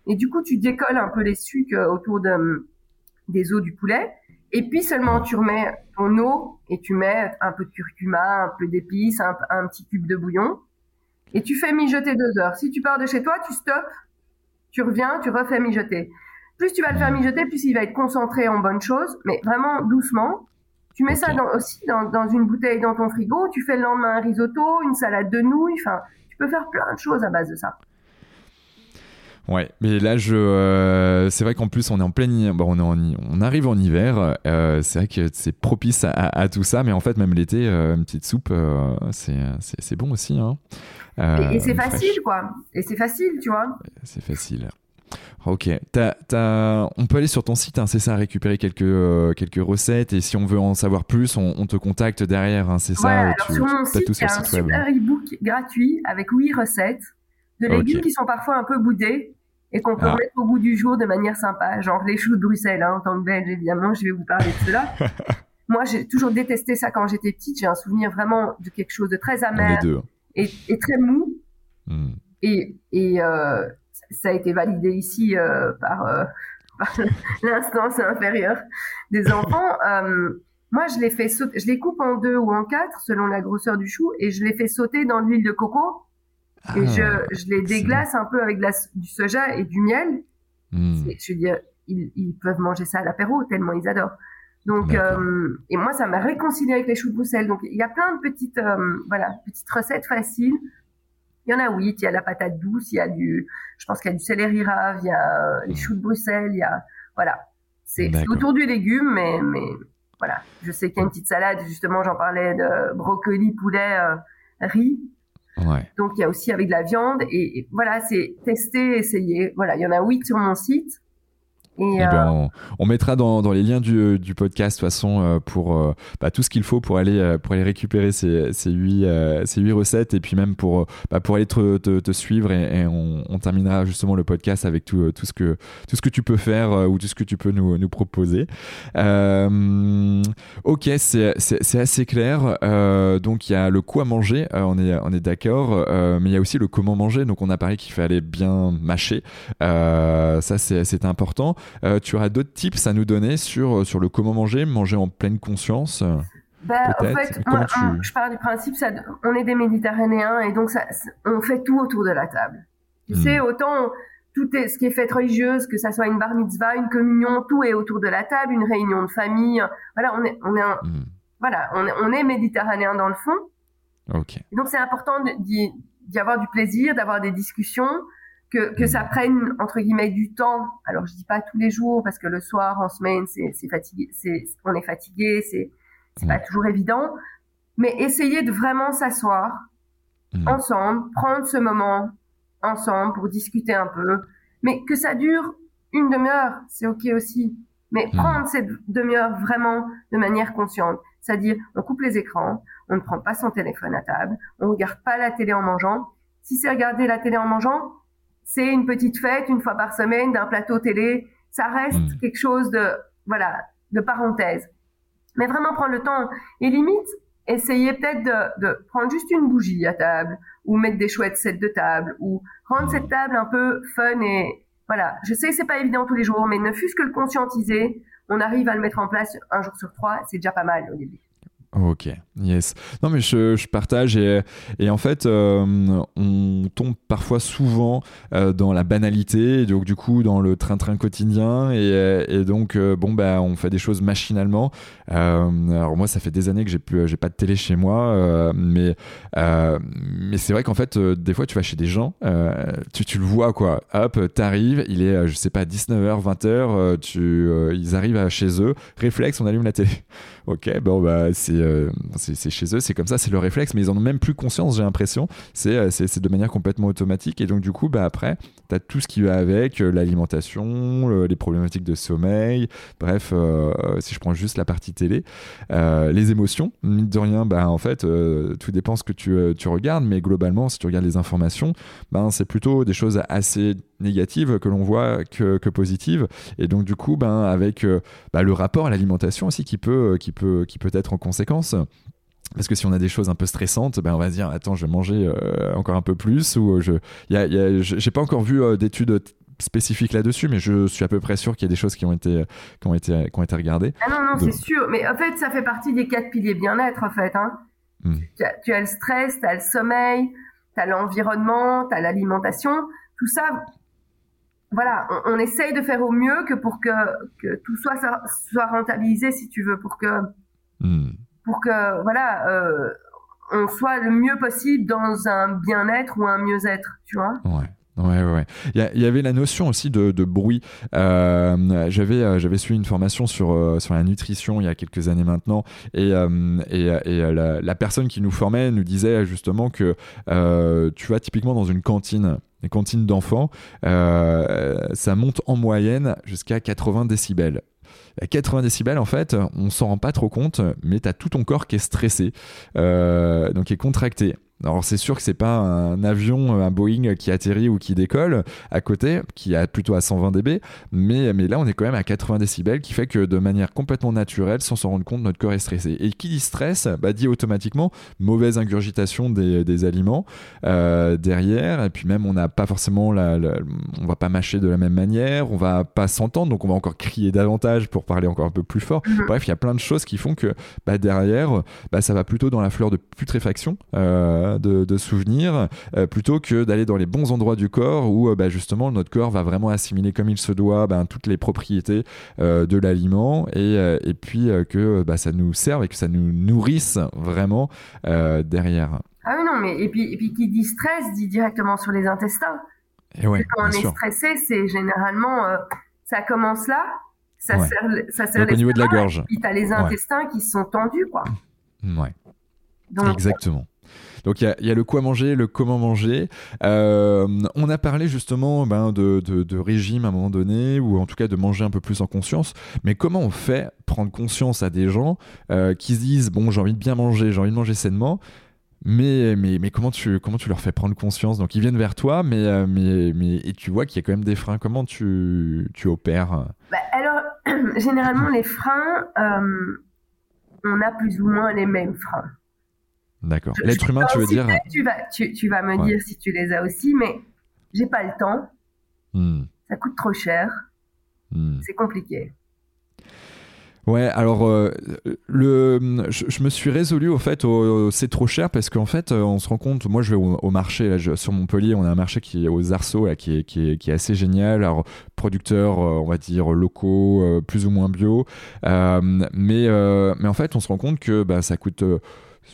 Et du coup, tu décolles un peu les sucres euh, autour de, des os du poulet. Et puis seulement, tu remets ton eau et tu mets un peu de curcuma, un peu d'épices, un, un petit cube de bouillon. Et tu fais mijoter deux heures. Si tu pars de chez toi, tu stops, tu reviens, tu refais mijoter plus tu vas le faire mijoter, plus il va être concentré en bonnes choses, mais vraiment doucement. Tu mets ça dans, aussi dans, dans, une bouteille dans ton frigo, tu fais le lendemain un risotto, une salade de nouilles, enfin, tu peux faire plein de choses à base de ça. Ouais, mais là, je, euh, c'est vrai qu'en plus, on est en plein, bon, on, est on arrive en hiver. Euh, c'est vrai que c'est propice à, à, tout ça, mais en fait, même l'été, euh, une petite soupe, c'est, c'est, bon aussi. Hein. et, et c'est facile, quoi. Et c'est facile, tu vois. C'est facile. Ok, on peut aller sur ton site, hein, c'est ça, récupérer quelques, euh, quelques recettes et si on veut en savoir plus, on, te contacte derrière, hein, c'est ça alors Sur mon site, il y a un super e-book gratuit avec 8 recettes de légumes qui sont parfois un peu boudés et qu'on peut ah. mettre au goût du jour de manière sympa, genre les choux de Bruxelles, hein, en tant que belge évidemment, je vais vous parler de cela. Moi, j'ai toujours détesté ça quand j'étais petite, j'ai un souvenir vraiment de quelque chose de très amer et, et, très mou. Hmm. Et, et euh, ça a été validé ici euh, par, euh, l'instance inférieure des enfants. Euh, moi, je les fais sauter, je les coupe en deux ou en quatre selon la grosseur du chou et je les fais sauter dans l'huile de coco et je, ah, je, les déglace un peu avec du soja et du miel. Hmm. Je veux dire, ils, ils, peuvent manger ça à l'apéro tellement ils adorent. Donc, et moi, ça m'a réconcilié avec les choux de Bruxelles. Donc, il y a plein de petites, voilà, petites recettes faciles. Il y en a huit. Il y a la patate douce, il y a du, je pense qu'il y a du céleri rave, il y a les choux de Bruxelles, il y a, voilà. C'est autour du légume, mais, mais voilà. Je sais qu'il y a une petite salade, justement, j'en parlais de brocoli, poulet, riz. Donc il y a aussi avec de la viande et, voilà, c'est tester, essayer. Voilà, il y en a huit sur mon site. Et, eh ben, euh, on, mettra dans, dans, les liens du, du podcast de toute façon euh, pour euh, bah, tout ce qu'il faut pour aller pour aller récupérer ces, ces recettes et puis même pour bah, pour aller te, te, suivre et, on, on, terminera justement le podcast avec tout, tout ce que tout ce que tu peux faire ou tout ce que tu peux nous, nous proposer. ok, c'est c'est assez clair. donc il y a le quoi manger, on est on est d'accord, mais il y a aussi le comment manger. Donc on a parlé qu'il fallait bien mâcher. ça c'est important. Euh, tu auras d'autres tips à nous donner sur, euh, sur le comment manger, manger en pleine conscience bah, en fait, je pars du principe, ça, on est des Méditerranéens et donc ça, on fait tout autour de la table. Tu hmm. sais, autant tout est, ce qui est fait religieuse, que ça soit une bar mitzvah, une communion, tout est autour de la table, une réunion de famille. Voilà, on est, on est, hmm. voilà, on est, on est méditerranéen dans le fond. Ok. donc c'est important d'y avoir du plaisir, d'avoir des discussions, que, que ça prenne entre guillemets du temps. Alors je dis pas tous les jours parce que le soir en semaine c'est c'est fatigué, c'est on est fatigué, c'est c'est pas toujours évident. Mais essayer de vraiment s'asseoir mmh. ensemble, prendre ce moment ensemble pour discuter un peu, mais que ça dure une demi-heure, c'est ok aussi. Mais mmh. prendre cette demi-heure vraiment de manière consciente, c'est-à-dire on coupe les écrans, on ne prend pas son téléphone à table, on regarde pas la télé en mangeant. Si c'est regarder la télé en mangeant, c'est une petite fête une fois par semaine d'un plateau télé. Ça reste hmm. quelque chose de, voilà, de parenthèse. Mais vraiment prendre le temps et limite, essayer peut-être de, de, prendre juste une bougie à table ou mettre des chouettes sets de table ou rendre hmm. cette table un peu fun et voilà. Je sais c'est pas évident tous les jours, mais ne fût-ce que le conscientiser, on arrive à le mettre en place un jour sur trois, c'est déjà pas mal au début. Ok, yes. Non mais je, je partage et, et, en fait euh, on tombe parfois souvent euh, dans la banalité, donc du coup dans le train-train quotidien et, et donc euh, bon bah on fait des choses machinalement. alors moi ça fait des années que j'ai plus j'ai pas de télé chez moi, mais mais c'est vrai qu'en fait des fois tu vas chez des gens, tu, tu le vois quoi, hop t'arrives, il est je sais pas 19h 20h, tu ils arrivent chez eux, réflexe on allume la télé. Ok bon bah c'est euh, c'est chez eux, c'est comme ça, c'est le réflexe, mais ils en ont même plus conscience, j'ai l'impression. Euh, c'est de manière complètement automatique. Et donc, du coup, bah, après, tu as tout ce qui va avec euh, l'alimentation, les problématiques de sommeil, bref, si je prends juste la partie télé, les émotions, mine de rien, bah, en fait, tout dépend ce que tu, tu, regardes, mais globalement, si tu regardes les informations, ben c'est plutôt des choses assez négatives que l'on voit que, que, positives. Et donc, du coup, ben, avec bah, le rapport à l'alimentation aussi qui peut, qui, peut, qui peut être en conséquence. Parce que si on a des choses un peu stressantes, ben on va se dire attends je vais manger euh, encore un peu plus ou je j'ai pas encore vu euh, d'études spécifiques là-dessus, mais je suis à peu près sûr qu'il y a des choses qui ont été qui ont été qui ont été regardées. Ah non non c'est sûr, mais en fait ça fait partie des quatre piliers bien-être en fait. Hein. Hmm. Tu, as, tu, as, le stress, tu as le sommeil, tu as l'environnement, tu as l'alimentation, tout ça voilà, on, essaye de faire au mieux que pour que, que tout soit, soit rentabilisé, si tu veux, pour que, hmm. pour que, voilà, euh, on soit le mieux possible dans un bien-être ou un mieux-être, tu vois. Ouais. Ouais, ouais. Il y, avait la notion aussi de, de bruit. Euh, j'avais, euh, j'avais suivi une formation sur, sur la nutrition il y a quelques années maintenant, et, euh, et, et la, la, personne qui nous formait nous disait justement que tu vas typiquement dans une cantine les cantines d'enfants, euh, ça monte en moyenne jusqu'à 80 décibels. À 80 décibels, en fait, on s'en rend pas trop compte, mais tu as tout ton corps qui est stressé, euh, donc qui est contracté. Alors c'est sûr que c'est pas un avion, un Boeing qui atterrit ou qui décolle à côté, qui a plutôt à 120 dB, mais, mais là on est quand même à 80 décibels, qui fait que de manière complètement naturelle, sans s'en rendre compte, notre corps est stressé. Et qui dit stress, bah, dit automatiquement mauvaise ingurgitation des, des aliments euh, derrière, et puis même on n'a pas forcément la, on va pas mâcher de la même manière, on va pas s'entendre, donc on va encore crier davantage pour parler encore un peu plus fort. Mhm. Bref, il y a plein de choses qui font que bah, derrière, bah, ça va plutôt dans la fleur de putréfaction. Euh, de, souvenirs, plutôt que d'aller dans les bons endroits du corps où bah, justement notre corps va vraiment assimiler comme il se doit ben, toutes les propriétés de l'aliment et, et, puis que bah, ça nous serve et que ça nous nourrisse vraiment derrière. Ah oui, non, mais et puis, et puis qui dit stress dit directement sur les intestins. Et ouais, quand on est stressé, c'est généralement ça commence là, ça sert, ça au niveau de la gorge. Et puis t'as les intestins qui sont tendus, quoi. Ouais. Exactement. Donc il y, a, le quoi manger, le comment manger. Euh, on a parlé justement ben, de, de, régime à un moment donné, ou en tout cas de manger un peu plus en conscience. Mais comment on fait prendre conscience à des gens euh, qui se disent bon j'ai envie de bien manger, j'ai envie de manger sainement, mais, mais, mais comment, tu, comment tu leur fais prendre conscience? Donc ils viennent vers toi, mais, euh, mais, mais et tu vois qu'il y a quand même des freins. Comment tu, tu opères? Bah, Alors, généralement, les freins, on a plus ou moins les mêmes freins. D'accord. L'être humain, tu veux dire tu vas, tu, tu vas me dire si tu les as aussi, mais j'ai pas le temps. Hmm. Ça coûte trop cher. Hmm. C'est compliqué. Ouais, alors euh, le, je, me suis résolu au fait, c'est trop cher parce qu'en fait, euh, on se rend compte. Moi, je vais au, marché là, sur Montpellier. On a un marché qui est aux Arceaux là, qui est, qui est, qui est assez génial. Alors producteurs, euh, on va dire locaux, plus ou moins bio, mais mais en fait, on se rend compte que bah, ça coûte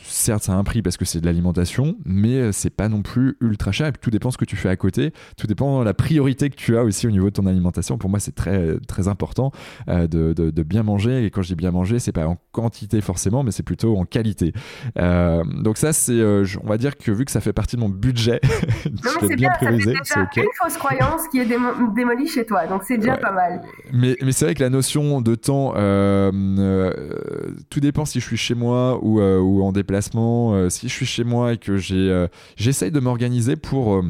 certes, ça a un prix parce que c'est de l'alimentation, mais euh, c'est pas non plus ultra cher. Et puis tout dépend ce que tu fais à côté. Tout dépend de la priorité que tu as aussi au niveau de ton alimentation. Pour moi, c'est très, très important euh, de, de, bien manger. Et quand je dis bien manger, c'est pas en quantité forcément, mais c'est plutôt en qualité. Euh, donc, ça, c'est, on va dire que vu que ça fait partie de mon budget, je l'ai bien prévisé. C'est okay. une fausse croyance qui est démolie chez toi. Donc, c'est déjà pas mal. Mais, mais c'est vrai que la notion de temps, tout dépend si je suis chez moi ou, ou en déplacement euh, si je suis chez moi et que euh, j'essaye de m'organiser pour euh,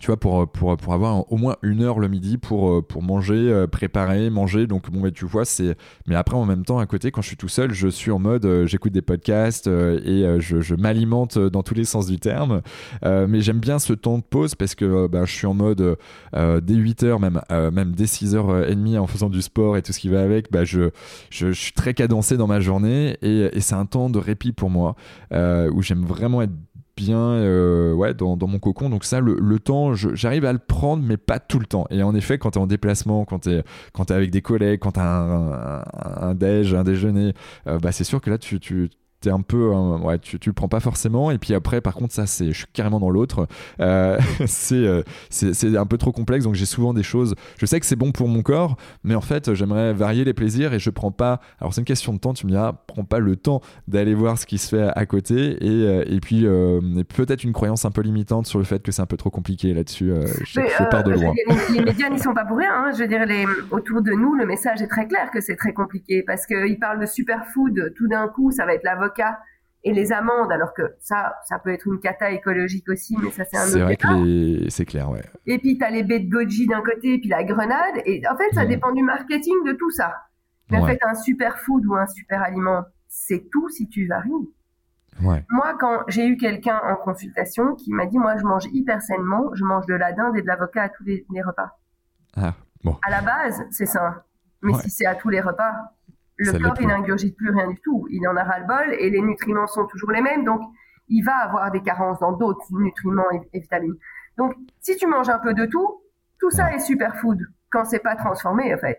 tu vois, pour, pour, pour avoir au moins une heure le midi pour, pour manger, préparer, manger. Donc, bon, mais tu vois, c'est. Mais après, en même temps, à côté, quand je suis tout seul, je suis en mode, j'écoute des podcasts et je, m'alimente dans tous les sens du terme. mais j'aime bien ce temps de pause parce que bah, je suis en mode, dès 8 heures, même, même dès 6 h 30 en faisant du sport et tout ce qui va avec, bah, je, je, suis très cadencé dans ma journée et, et c'est un temps de répit pour moi où j'aime vraiment être bien euh, ouais, dans, mon cocon. Donc ça, le, le temps, j'arrive à le prendre, mais pas tout le temps. Et en effet, quand tu es en déplacement, quand tu es, es, avec des collègues, quand tu as un, un, un, déj, un déjeuner, euh, bah c'est sûr que là, tu, tu un peu ouais tu, tu le prends pas forcément. Et puis après par contre ça c'est je suis carrément dans l'autre. Euh, euh, c'est c'est un peu trop complexe. Donc j'ai souvent des choses. Je sais que c'est bon pour mon corps mais en fait j'aimerais varier les plaisirs et je prends pas alors c'est une question de temps. Tu me diras prends pas le temps d'aller voir ce qui se fait à côté. Et, euh, et puis peut-être une croyance un peu limitante sur le fait que c'est un peu trop compliqué là-dessus je, je pars de loin. les, les, médias n'y sont pas pour rien hein. je veux dire les, autour de nous le message est très clair que c'est très compliqué parce qu'ils parlent de superfood tout d'un coup ça va être l'avocat et les amandes, alors que ça, ça peut être une cata écologique aussi, mais ça c'est un autre C'est vrai que c'est clair, ouais. Et puis tu as les baies de goji d'un côté, et puis la grenade, et en fait ça mmh. dépend du marketing de tout ça. Mais en fait, un superfood ou un super aliment, c'est tout si tu varies. Ouais. Moi, quand j'ai eu quelqu'un en consultation qui m'a dit, moi, je mange hyper sainement, je mange de la dinde et de l'avocat à tous les, repas. Ah, bon. À la base, c'est ça. Mais si c'est à tous les repas, le corps, il n'ingurgite plus rien du tout. Il en a ras-le-bol et les nutriments sont toujours les mêmes. Donc, il va avoir des carences dans d'autres nutriments et, vitamines. Donc, si tu manges un peu de tout, tout ça est superfood quand c'est pas transformé, en fait.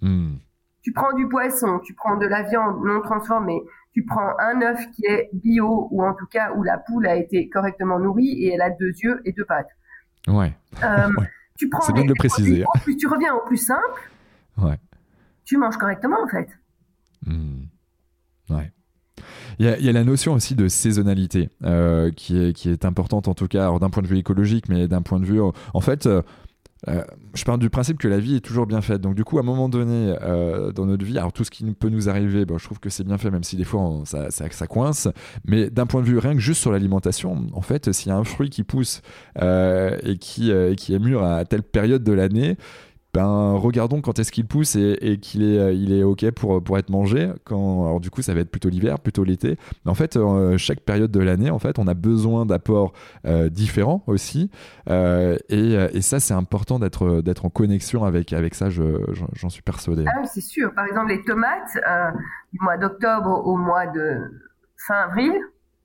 Hmm. Tu prends du poisson, tu prends de la viande non transformée, tu prends un œuf qui est bio ou en tout cas où la poule a été correctement nourrie et elle a deux yeux et deux pattes. Ouais. Euh, tu prends C'est bien de le préciser. plus, tu reviens au plus simple. Ouais. Tu manges correctement en fait. Hmm. Ouais. Il y, a, la notion aussi de saisonnalité euh, qui, est, importante en tout cas, d'un point de vue écologique, mais d'un point de vue... En fait, euh, euh, je parle du principe que la vie est toujours bien faite. Donc du coup, à un moment donné dans notre vie, alors tout ce qui peut nous arriver, bon, je trouve que c'est bien fait, même si des fois ça, coince. Mais d'un point de vue rien que juste sur l'alimentation, en fait, s'il y a un fruit qui pousse et qui est mûr à telle période de l'année, ben, regardons quand est-ce qu'il pousse et, qu'il est, euh, il est OK pour, pour être mangé. Quand, alors, du coup, ça va être plutôt l'hiver, plutôt l'été. Mais en fait, euh, chaque période de l'année, en fait, on a besoin d'apports euh, différents aussi. et, et, ça, c'est important d'être, d'être en connexion avec, avec ça, j'en suis persuadé. Ah c'est sûr. Par exemple, les tomates, du mois d'octobre au mois de fin avril,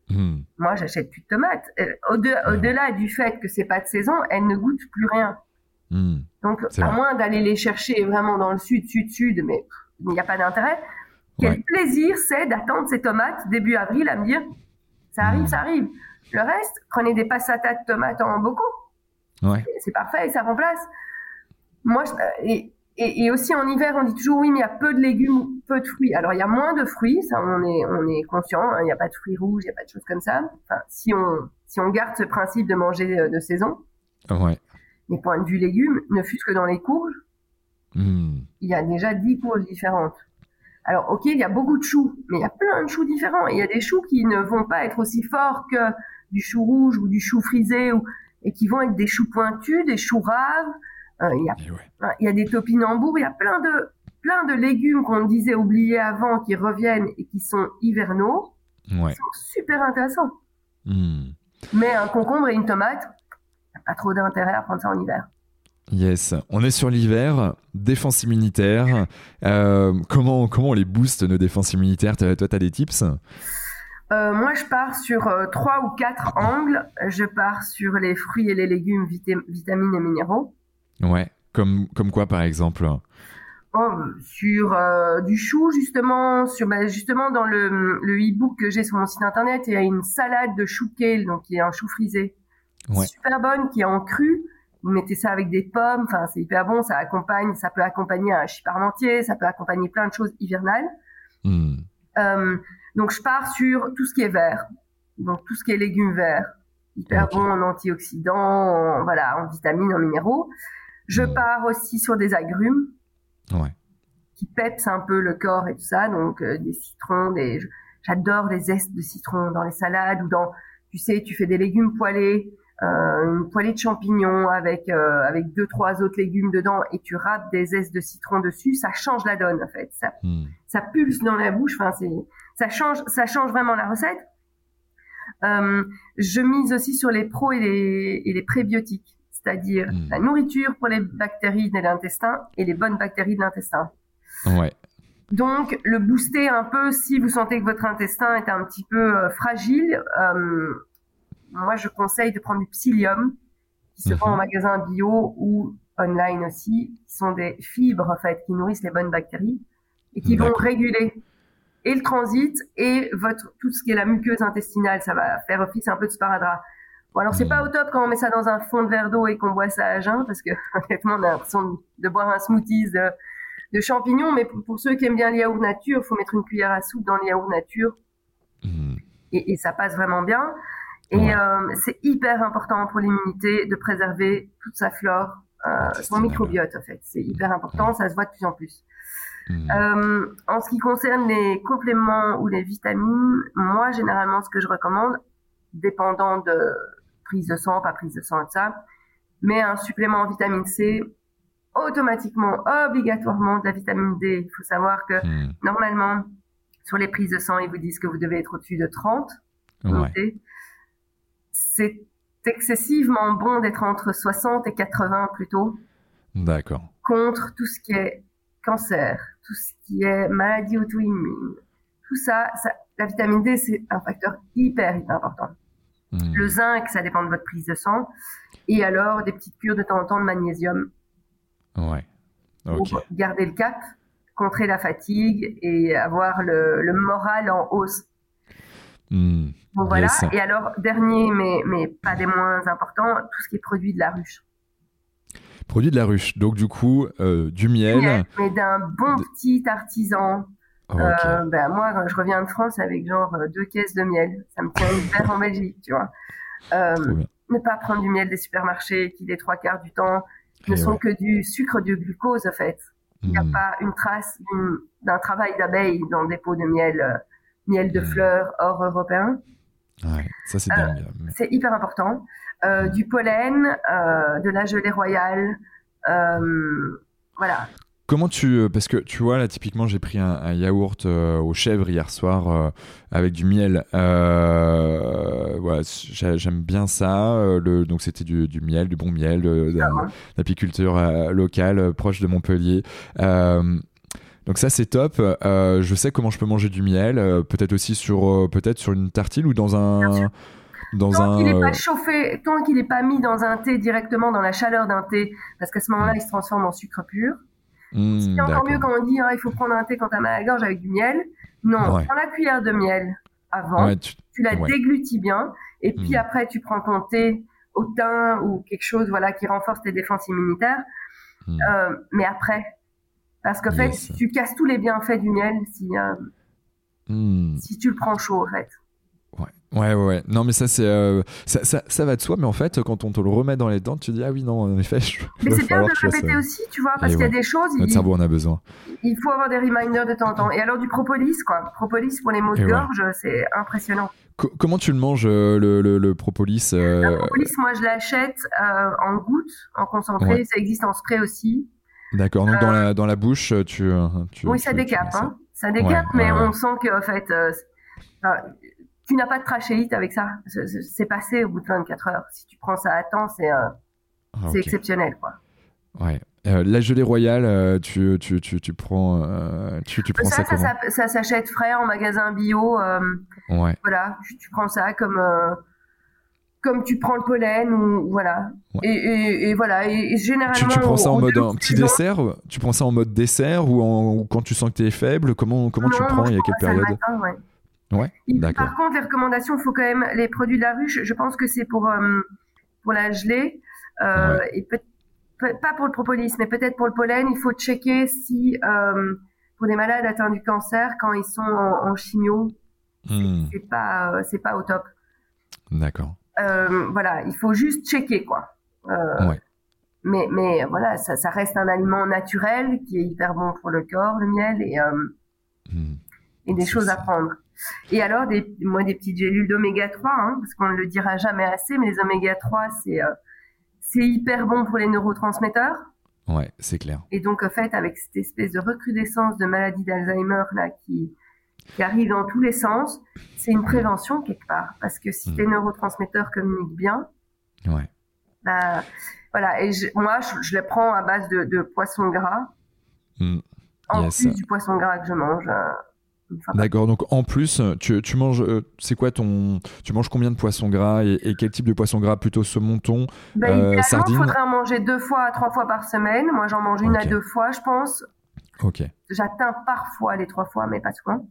Hmm. Moi, j'achète plus de tomates. Au-delà du fait que c'est pas de saison, elles ne goûtent plus rien. Hmm. Donc, à moins d'aller les chercher vraiment dans le sud, sud, sud, mais il n'y a pas d'intérêt. Quel plaisir c'est d'attendre ces tomates début avril à me dire ça arrive, hmm. ça arrive. Le reste, prenez des passatas de tomates en bocaux. Ouais. C'est parfait, ça remplace. Moi, et, et, aussi en hiver, on dit toujours oui, mais il y a peu de légumes, peu de fruits. Alors il y a moins de fruits, ça on est on est conscient. Hein, il n'y a pas de fruits rouges, il n'y a pas de choses comme ça. Enfin, si on si on garde ce principe de manger euh, de saison. Ouais. Mais point de vue légumes, ne fût-ce que dans les courges, hmm. il y a déjà 10 courges différentes. Alors, ok, il y a beaucoup de choux, mais il y a plein de choux différents. il y a des choux qui ne vont pas être aussi forts que du chou rouge ou du chou frisé, ou, et qui vont être des choux pointus, des choux raves. Euh, il, y a, il y a des topinambours, il y a plein de, plein de légumes qu'on disait oubliés avant qui reviennent et qui sont hivernaux. Ouais. Qui sont super intéressants. Hmm. Mais un concombre et une tomate, pas trop d'intérêt à prendre ça en hiver. Yes, on est sur l'hiver, défense immunitaire. Euh, comment, comment on les booste nos défenses immunitaires? Toi, tu as des tips? Euh, moi, je pars sur euh, trois ou quatre angles. Je pars sur les fruits et les légumes, vitamines et minéraux. Ouais, comme, comme quoi par exemple? Oh, Sur du chou, justement, sur, bah, justement dans le, le e-book que j'ai sur mon site internet, il y a une salade de chou kale, donc qui est un chou frisé. Super bonne, qui est en cru vous mettez ça avec des pommes, enfin c'est hyper bon, ça accompagne, ça peut accompagner un chip parmentier, ça peut accompagner plein de choses hivernales. Hmm. Euh, donc je pars sur tout ce qui est vert, donc tout ce qui est légumes verts, hyper bon en antioxydants, voilà, en vitamines, en minéraux. Je hmm. pars aussi sur des agrumes, ouais. qui pepsent un peu le corps et tout ça, donc euh, des citrons, des, j'adore les zestes de citron dans les salades ou dans, tu sais, tu fais des légumes poêlés une poêlée de champignons avec euh, avec deux trois autres légumes dedans et tu râpes des zestes de citron dessus, ça change la donne en fait. Ça, hmm. ça pulse dans la bouche. Enfin, c'est ça change ça change vraiment la recette. Euh, je mise aussi sur les pros et les, et les prébiotiques, c'est-à-dire hmm. la nourriture pour les bactéries de l'intestin et les bonnes bactéries de l'intestin. Ouais. Donc, le booster un peu si vous sentez que votre intestin est un petit peu euh, fragile. Euh, moi, je conseille de prendre du psyllium, qui se vend en mhm. magasin bio ou online aussi, qui sont des fibres, en fait, qui nourrissent les bonnes bactéries et qui vont réguler et le transit et votre, tout ce qui est la muqueuse intestinale. Ça va faire office un peu de sparadrap. Bon, alors, c'est pas mhm. au top quand on met ça dans un fond de verre d'eau et qu'on boit ça à jeun, parce que, honnêtement, on a l'impression de, boire un smoothie de, champignons, mais pour, ceux qui aiment bien le yaourt nature, faut mettre une cuillère à soupe dans le yaourt nature. Mhm. Et, et, ça passe vraiment bien. Et euh, c'est hyper important pour l'immunité de préserver toute sa flore, euh, son microbiote en fait. C'est hyper important, ça se voit de plus en plus. Hmm. Euh, en ce qui concerne les compléments ou les vitamines, moi généralement ce que je recommande, dépendant de prise de sang, pas prise de sang et ça, mais un supplément en vitamine C, automatiquement, obligatoirement de la vitamine D. Il faut savoir que hmm. normalement, sur les prises de sang, ils vous disent que vous devez être au-dessus de 30. Ouais c'est excessivement bon d'être entre 60 et 80 plutôt. D'accord. Contre tout ce qui est cancer, tout ce qui est maladie auto-immune. Tout ça, la vitamine D, c'est un facteur hyper, hyper important. Hmm. Le zinc, ça dépend de votre prise de sang. Et alors, des petites cures de temps en temps de magnésium. Ouais. Pour garder le cap, contrer la fatigue et avoir le moral en hausse. Hmm. Bon, voilà. Et alors, dernier, mais, mais pas des moins importants, tout ce qui est produit de la ruche. Produit de la ruche. Donc, du coup, euh, du miel. mais d'un bon petit artisan. Euh, ben, moi, quand je reviens de France avec genre euh, deux caisses de miel, ça me tient une en Belgique, tu vois. ne pas prendre du miel des supermarchés qui, les trois quarts du temps, ne sont que du sucre de glucose, en fait. Il n'y a hmm. pas une trace d'un travail d'abeille dans le dépôt de miel miel de fleurs hors européen. Ouais, ça c'est euh, C'est hyper important. Euh, du pollen, euh, de la gelée royale, voilà. Comment tu. Parce que tu vois, là, typiquement, j'ai pris un, yaourt aux chèvres hier soir avec du miel. J'aime bien ça. le, donc, c'était du, du, miel, du bon miel, d'apiculture locale proche de Montpellier Donc ça c'est top. Euh, je sais comment je peux manger du miel, euh, peut-être aussi sur euh, peut-être sur une tartine ou dans un dans tant un. qu'il n'est pas chauffé, tant qu'il n'est pas mis dans un thé directement dans la chaleur d'un thé, parce qu'à ce moment-là il se transforme en sucre pur. Mmh, c'est encore mieux quand on dit ah, il faut prendre un thé quand t'as mal à la gorge avec du miel. Non, prends la cuillère de miel avant, tu... la déglutis bien, et puis mmh. après tu prends ton thé au thym ou quelque chose voilà qui renforce tes défenses immunitaires. Mais après, parce qu'en fait, tu casses tous les bienfaits du miel si, euh, hmm. si tu le prends chaud, en fait. Ouais, ouais, ouais. Non, mais ça, c'est, euh, ça, ça, ça, va de soi, mais en fait, quand on te le remet dans les dents, tu dis, ah oui, non, en effet, je, Mais c'est bien de le répéter aussi, tu vois, parce qu'il y a des choses. Notre cerveau en a besoin. Il faut avoir des reminders de temps en temps. Et alors, du propolis, quoi. Propolis pour les maux de gorge, c'est impressionnant. comment tu le manges, euh, le, le, propolis Le propolis, moi, je l'achète en gouttes, en concentré. Ça existe en spray aussi. D'accord, donc dans, la, dans la bouche, tu. tu oui, ça décape, hein. Ça décape, mais on sent que, en fait, euh, tu n'as pas de trachéite avec ça. C'est passé au bout de 24 heures. Si tu prends ça à temps, c'est euh, ah, exceptionnel, quoi. Ouais. Euh, la gelée royale, tu, tu, tu, tu prends, tu, tu prends ça, ça, ça, ça s'achète frais en magasin bio. ouais. Voilà, tu, prends ça comme comme tu prends le pollen ou voilà. Et, voilà. Et, généralement. Tu, prends ça en mode un petit dessert Tu prends ça en mode dessert ou, en, quand tu sens que tu es faible Comment, comment tu prends Il y a quelle période ouais. d'accord. Par contre, les recommandations, il faut quand même les produits de la ruche. Je pense que c'est pour euh, pour la gelée euh, et peut, pas pour le propolis, mais peut-être pour le pollen. Il faut checker si euh, pour des malades atteints du cancer, quand ils sont en, chimio, hmm. c'est pas c'est pas au top. D'accord. Euh, voilà, il faut juste checker quoi. Euh, mais, mais voilà, ça, ça, reste un aliment naturel qui est hyper bon pour le corps, le miel, et, euh, hmm. et des choses à prendre. Et alors, des, moi, des petites gélules d'oméga 3, hein, parce qu'on ne le dira jamais assez, mais les oméga 3, c'est c'est hyper bon pour les neurotransmetteurs. Ouais, c'est clair. Et donc, en fait, avec cette espèce de recrudescence de maladie d'Alzheimer là qui, qui arrive dans tous les sens, c'est une prévention quelque part. Parce que si mm. tes neurotransmetteurs communiquent bien, ouais. bah, voilà. Et moi, je, les prends à base de, de poisson gras, mm. en plus du poisson gras que je mange. Euh, D'accord, donc en plus, tu, tu manges, euh, c'est quoi ton, tu manges combien de poissons gras et, quel type de poisson gras? Plutôt saumon, thon, ben, euh, sardine Il faudrait en manger deux fois à trois fois par semaine. Moi, j'en mange une à deux fois, je pense. Ok. J'atteins parfois les trois fois, mais pas souvent.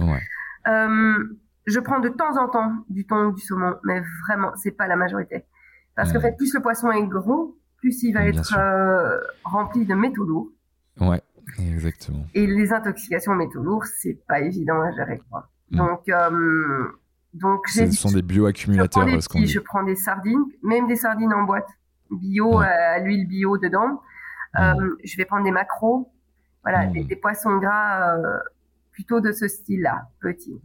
Euh, je prends de temps en temps du thon ou du saumon, mais vraiment, c'est pas la majorité. Parce qu'en fait, plus le poisson est gros, plus il va être euh, rempli de métaux lourds. Ouais, exactement. Et les intoxications métaux lourds, c'est pas évident à gérer, quoi. Donc, euh, donc ce sont des bioaccumulateurs. Je prends des, je prends des sardines, même des sardines en boîte, bio, à l'huile bio dedans. je vais prendre des macros, voilà, des, des, poissons gras plutôt de ce style-là, petit.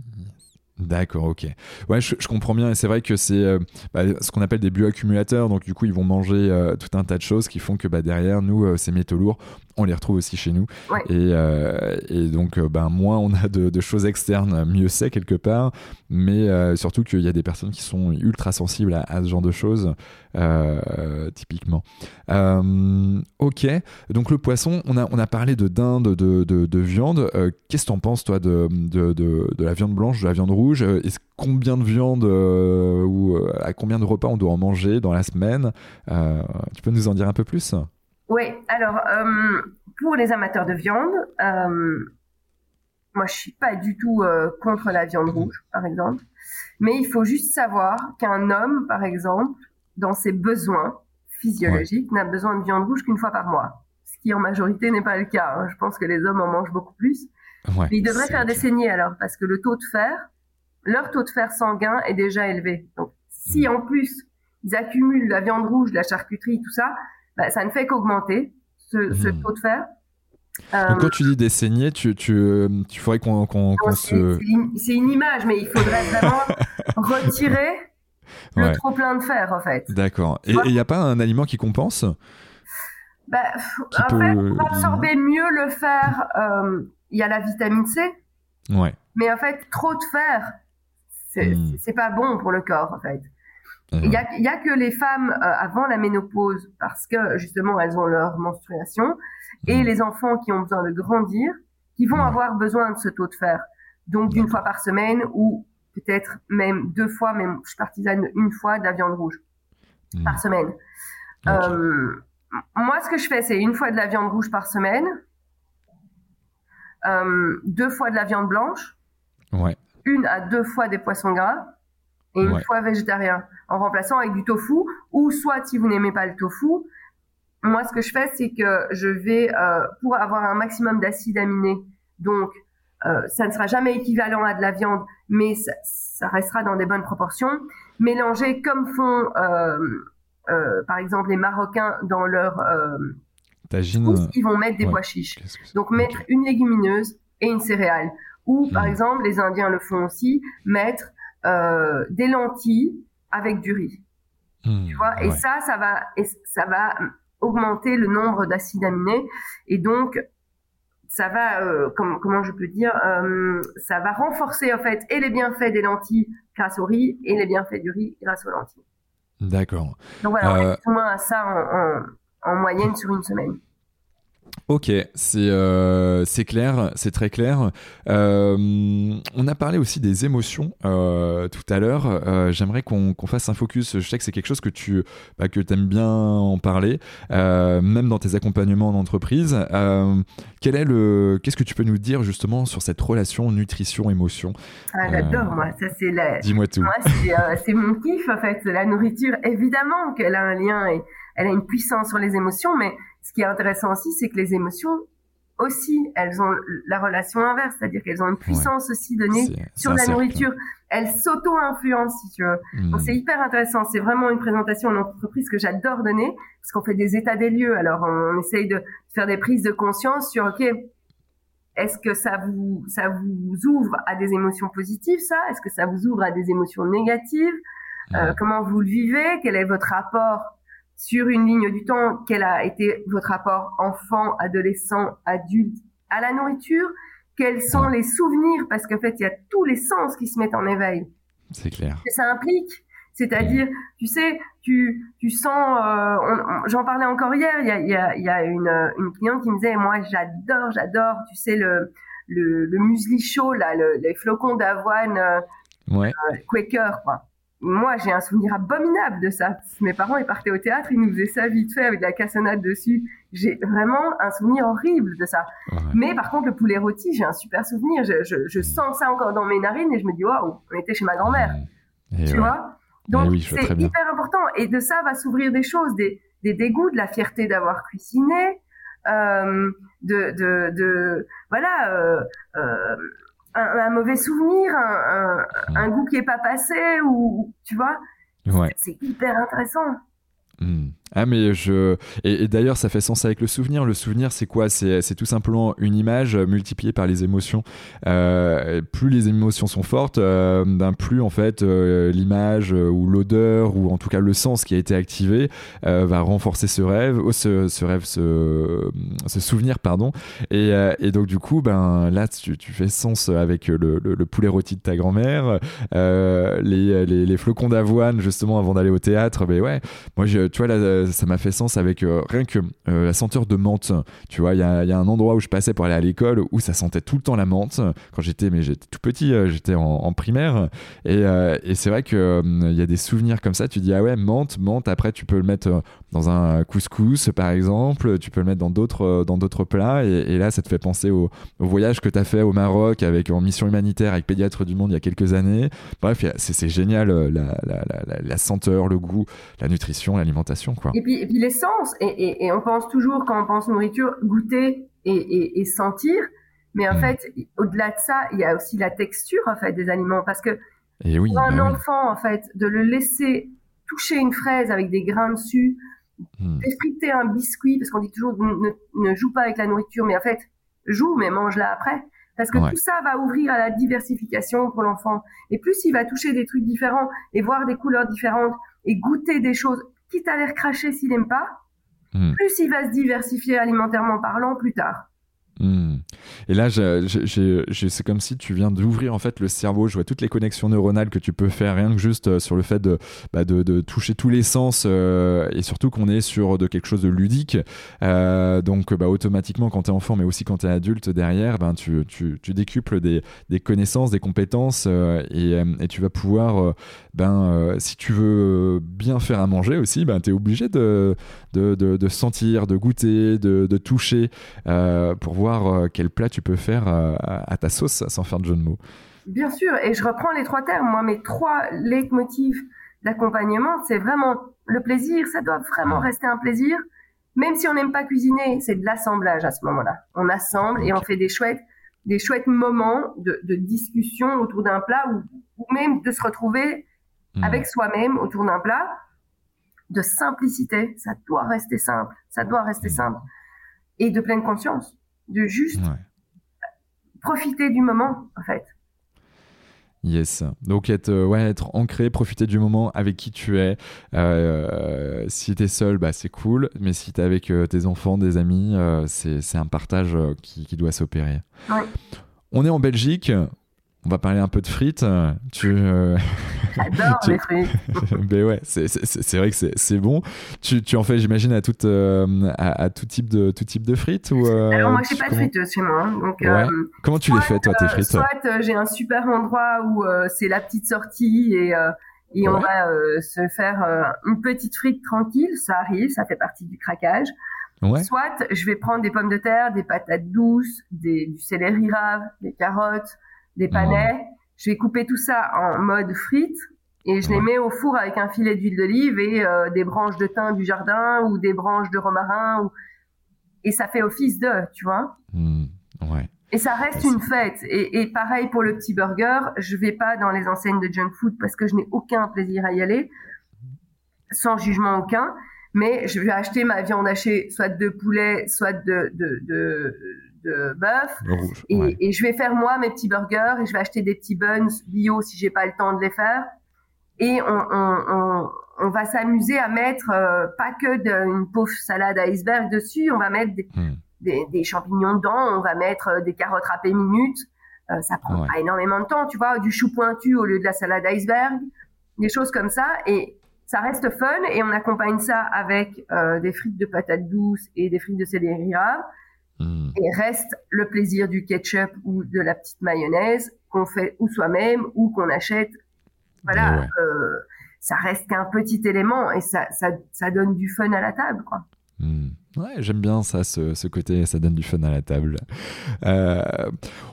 D'accord, ok. Ouais, je, comprends bien et c'est vrai que c'est euh, bah, ce qu'on appelle des bioaccumulateurs. Donc du coup, ils vont manger euh, tout un tas de choses qui font que bah, derrière nous, euh, ces métaux lourds, on les retrouve aussi chez nous. Et, et, donc, ben moins on a de, choses externes, mieux c'est quelque part. Mais surtout qu'il y a des personnes qui sont ultra sensibles à, ce genre de choses, typiquement. ok. Donc le poisson, on a on a parlé de dinde, de, de, de viande. Qu'est-ce que t'en penses toi de la viande blanche, de la viande rouge? Euh, est-ce combien de viande euh, ou euh, à combien de repas on doit en manger dans la semaine Tu peux nous en dire un peu plus? Oui, alors pour les amateurs de viande, moi je suis pas du tout contre la viande rouge, par exemple, mais il faut juste savoir qu'un homme, par exemple, dans ses besoins physiologiques, n'a besoin de viande rouge qu'une fois par mois, ce qui en majorité n'est pas le cas. Hein. Je pense que les hommes en mangent beaucoup plus. mais ils devraient faire des saignées alors, parce que le taux de fer leur taux de fer sanguin est déjà élevé. Donc, si en plus ils accumulent la viande rouge, la charcuterie, tout ça, bah, ça ne fait qu'augmenter ce, hmm. taux de fer. Donc, quand tu dis des saignées, tu, tu, tu ferais qu'on se. C'est une image, mais il faudrait vraiment retirer le trop plein de fer, en fait. D'accord. Et il n'y a pas un aliment qui compense bah, En fait, pour absorber mieux le fer, euh, il y a la vitamine C. Ouais. Mais en fait, trop de fer, C'est pas bon pour le corps en fait. Il y, a, que les femmes euh, avant la ménopause parce que justement elles ont leur menstruation et hmm. les enfants qui ont besoin de grandir qui vont avoir besoin de ce taux de fer. Donc d'une fois par semaine ou peut-être même deux fois, mais je partisane une fois de la viande rouge hmm. par semaine. Euh, moi, ce que je fais, c'est une fois de la viande rouge par semaine, euh, deux fois de la viande blanche, une à deux fois des poissons gras et une fois végétarien, en remplaçant avec du tofu. Ou soit, si vous n'aimez pas le tofu, moi, ce que je fais, c'est que je vais, euh, pour avoir un maximum d'acides aminés, donc euh, ça ne sera jamais équivalent à de la viande, mais ça, restera dans des bonnes proportions. Mélanger comme font, euh, par exemple, les Marocains dans leur Tagine, ils vont mettre des pois chiches. Donc mettre une légumineuse et une céréale. Ou par hmm. exemple, les Indiens le font aussi, mettre des lentilles avec du riz. Hmm. tu vois, et ça, ça va, et ça va augmenter le nombre d'acides aminés et donc ça va, euh, comment je peux dire, euh, ça va renforcer en fait et les bienfaits des lentilles grâce au riz et les bienfaits du riz grâce aux lentilles. D'accord. Donc voilà, on est euh, moins à ça en, moyenne sur une semaine. Ok, c'est euh, c'est clair, c'est très clair. Euh, on a parlé aussi des émotions euh, tout à l'heure. J'aimerais qu'on fasse un focus. Je sais que c'est quelque chose que tu bah, que aimes bien en parler, même dans tes accompagnements en entreprise. quel est le Qu'est-ce que tu peux nous dire justement sur cette relation nutrition-émotion? Ah, J'adore moi. Ça c'est Dis-moi tout. c'est mon kiff en fait. La nourriture, évidemment qu'elle a un lien et elle a une puissance sur les émotions, mais ce qui est intéressant aussi, c'est que les émotions aussi, elles ont la relation inverse, c'est-à-dire qu'elles ont une puissance aussi donnée sur la nourriture. Elles s'auto-influencent, si tu veux. Hmm. Donc c'est hyper intéressant. C'est vraiment une présentation en entreprise que j'adore donner, parce qu'on fait des états des lieux. Alors on, essaye de faire des prises de conscience sur, ok, est-ce que ça vous ça vous ouvre à des émotions positives, ça? Est-ce que ça vous ouvre à des émotions négatives? Euh, Comment vous le vivez? Quel est votre rapport sur une ligne du temps, quel a été votre rapport enfant, adolescent, adulte à la nourriture? Quels sont les souvenirs? Parce qu'en fait, il y a tous les sens qui se mettent en éveil. C'est clair. Que ça implique. C'est-à-dire, tu sais, tu, tu sens, euh, j'en parlais encore hier, il y a, y a, y a une, une, cliente qui me disait, moi j'adore, j'adore, tu sais, le, le, le muesli chaud, là, les flocons d'avoine euh, ouais. Euh, Quaker, quoi moi, j'ai un souvenir abominable de ça. Mes parents, ils partaient au théâtre, ils nous faisaient ça vite fait avec de la cassonade dessus. J'ai vraiment un souvenir horrible de ça. Mais par contre, le poulet rôti, j'ai un super souvenir. Je, je, je, sens ça encore dans mes narines et je me dis, waouh, on était chez ma grand-mère. Tu vois? Donc, c'est hyper important. Et de ça va s'ouvrir des choses, des, des dégoûts, de la fierté d'avoir cuisiné, euh, de, de, de, voilà, euh, euh, un, mauvais souvenir, un, goût qui est pas passé, ou tu vois. C'est hyper intéressant. Hmm. Ah mais je et, d'ailleurs ça fait sens avec le souvenir. Le souvenir c'est quoi? C'est tout simplement une image multipliée par les émotions. Euh, plus les émotions sont fortes, euh, ben plus en fait euh, l'image ou l'odeur ou en tout cas le sens qui a été activé va renforcer ce rêve, oh, ce, rêve, ce, souvenir pardon. Et, donc du coup ben là tu, fais sens avec le, poulet rôti de ta grand-mère, les, les, flocons d'avoine justement avant d'aller au théâtre. Mais ouais, moi je, tu vois là ça m'a fait sens avec euh, rien que euh, la senteur de menthe. Tu vois, il y a, un endroit où je passais pour aller à l'école où ça sentait tout le temps la menthe. Quand j'étais, mais j'étais tout petit, euh, j'étais en, primaire. Et, c'est vrai qu'il il y a des souvenirs comme ça. Tu dis, ah ouais, menthe, menthe. Après, tu peux le mettre dans un couscous, par exemple. Tu peux le mettre dans d'autres, dans d'autres plats. Et, là, ça te fait penser au, voyage que tu as fait au Maroc avec, en mission humanitaire avec Pédiatre du Monde il y a quelques années. Bref, c'est, génial la, la, senteur, le goût, la nutrition, l'alimentation. Quoi. Et puis, l'essence, et, et, on pense toujours, quand on pense nourriture, goûter et, sentir. Mais en mm. fait, au-delà de ça, il y a aussi la texture en fait des aliments, parce que et oui, pour un bah enfant, en fait, de le laisser toucher une fraise avec des grains dessus, mmh. un biscuit, parce qu'on dit toujours ne, ne, joue pas avec la nourriture, mais en fait, joue, mais mange-la après. Parce que tout ça va ouvrir à la diversification pour l'enfant. Et plus il va toucher des trucs différents et voir des couleurs différentes et goûter des choses, quitte à les recracher s'il n'aime pas, hmm. plus il va se diversifier alimentairement parlant plus tard. Hmm. Et là, c'est comme si tu viens d'ouvrir en fait le cerveau. Je vois toutes les connexions neuronales que tu peux faire rien que juste euh, sur le fait de, bah, de, toucher tous les sens euh, et surtout qu'on est sur de quelque chose de ludique. Euh, donc, bah, automatiquement, quand tu es enfant, mais aussi quand tu es adulte derrière, ben, tu, décuples des, connaissances, des compétences et, tu vas pouvoir, ben, si tu veux bien faire à manger aussi, ben, tu es obligé de, sentir, de goûter, de toucher pour voir quel plat tu peux faire à ta sauce sans faire de jeu de mots. Bien sûr, et je reprends les trois termes. Moi, mes trois leitmotifs d'accompagnement, c'est vraiment le plaisir. Ça doit vraiment rester un plaisir. Même si on n'aime pas cuisiner, c'est de l'assemblage à ce moment-là. On assemble et on fait des chouettes, des chouettes moments de, discussion autour d'un plat ou, même de se retrouver hmm. avec soi-même autour d'un plat. De simplicité, ça doit rester simple. Ça doit rester hmm. simple. Et de pleine conscience. De juste profiter du moment, en fait. Yes. Donc être, euh, ouais, être ancré, profiter du moment avec qui tu es. Euh, si tu es seul, bah, c'est cool. Mais si tu es avec euh, tes enfants, des amis, c'est un partage qui, qui, doit s'opérer. On est en Belgique. On va parler un peu de frites. Tu, euh, J'adore les frites. ben ouais, c'est vrai que c'est bon. Tu, tu, en fais, j'imagine, à, tout, euh, à, tout, type de, tout type de frites ou, euh, Alors moi, je n'ai pas de frites chez moi. Hein, donc, comment tu les fais, toi, tes frites? Soit j'ai un super endroit où c'est la petite sortie et, et on va se faire une petite frite tranquille. Ça arrive, ça fait partie du craquage. Soit je vais prendre des pommes de terre, des patates douces, des, du céleri rave, des carottes, des panais. Je vais couper tout ça en mode frites et je les mets au four avec un filet d'huile d'olive et euh, des branches de thym du jardin ou des branches de romarin. Ou... Et ça fait office de, tu vois. Mmh, ouais. Et ça reste une fête. Et, et, pareil pour le petit burger, je vais pas dans les enseignes de junk food parce que je n'ai aucun plaisir à y aller, sans jugement aucun. Mais je vais acheter ma viande hachée, soit de poulet, soit de, de, de, de bœuf. Et, je vais faire moi mes petits burgers et je vais acheter des petits buns bio si j'ai pas le temps de les faire. Et on, va s'amuser à mettre euh, pas que une pauvre salade à iceberg dessus, on va mettre hmm. des, champignons dedans, on va mettre euh, des carottes râpées minutes. Euh, ça prend pas énormément de temps, tu vois, du chou pointu au lieu de la salade iceberg, des choses comme ça. Et ça reste fun et on accompagne ça avec des frites de patates douces et des frites de céleri rave. Hmm. Et reste le plaisir du ketchup ou de la petite mayonnaise qu'on fait ou soi-même ou qu'on achète. Voilà, euh, ça reste qu'un petit élément et ça, ça, ça, donne du fun à la table, quoi. Hmm. Ouais, j'aime bien ça, ce, côté, ça donne du fun à la table. Euh,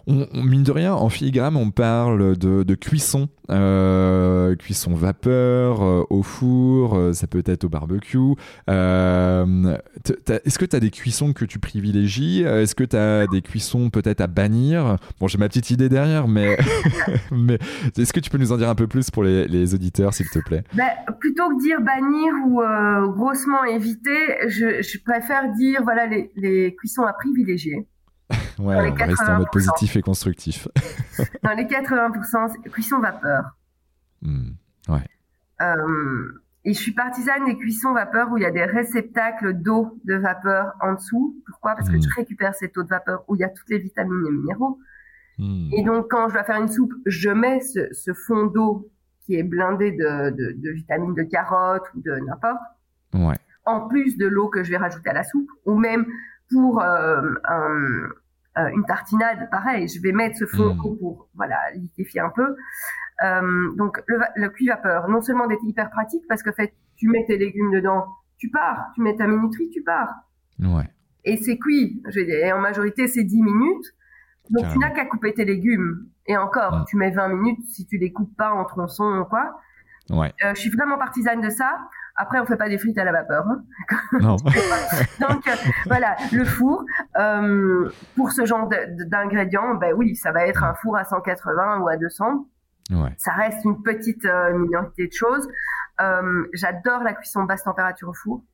on, mine de rien, en filigrane, on parle de, cuisson, euh, cuisson vapeur, euh, au four, ça peut être au barbecue. Est-ce que tu as des cuissons que tu privilégies? Est-ce que tu as des cuissons peut-être à bannir? Bon, j'ai ma petite idée derrière, mais, mais est-ce que tu peux nous en dire un peu plus pour les, auditeurs, s'il te plaît? Ben, Plutôt que dire bannir ou grossement éviter, je, je préfère dire voilà les, cuissons à privilégier. ouais, on va rester en mode positif et constructif. dans les 80%, cuisson vapeur. Hmm, ouais. Euh, et je suis partisane des cuissons vapeur où il y a des réceptacles d'eau de vapeur en dessous. Pourquoi? Parce que je hmm. récupère cette eau de vapeur où il y a toutes les vitamines et minéraux. Hmm. Et donc, quand je dois faire une soupe, je mets ce, fond d'eau qui est blindé de, de, vitamines de carottes ou de n'importe. Ouais en plus de l'eau que je vais rajouter à la soupe, ou même pour euh, euh, une tartinade, pareil, je vais mettre ce fond d'eau mm. pour voilà liquéfier un peu. Euh, donc le, le cuit vapeur, non seulement d'être hyper pratique parce que fait tu mets tes légumes dedans, tu pars, tu mets ta minuterie, tu pars. Ouais. Et c'est cuit, je vais dire, en majorité c'est 10 minutes. Donc tu n'as qu'à couper tes légumes. Et encore, mm. tu mets 20 minutes si tu les coupes pas en tronçons ou quoi. Ouais. je suis vraiment partisane de ça. Après, on fait pas des frites à la vapeur. Hein. Non. Donc euh, voilà, le four. Euh, pour ce genre d'ingrédients, ben oui, ça va être un four à 180 ou à 200. Ouais. Ça reste une petite euh, minorité de choses. J'adore la cuisson basse température au four.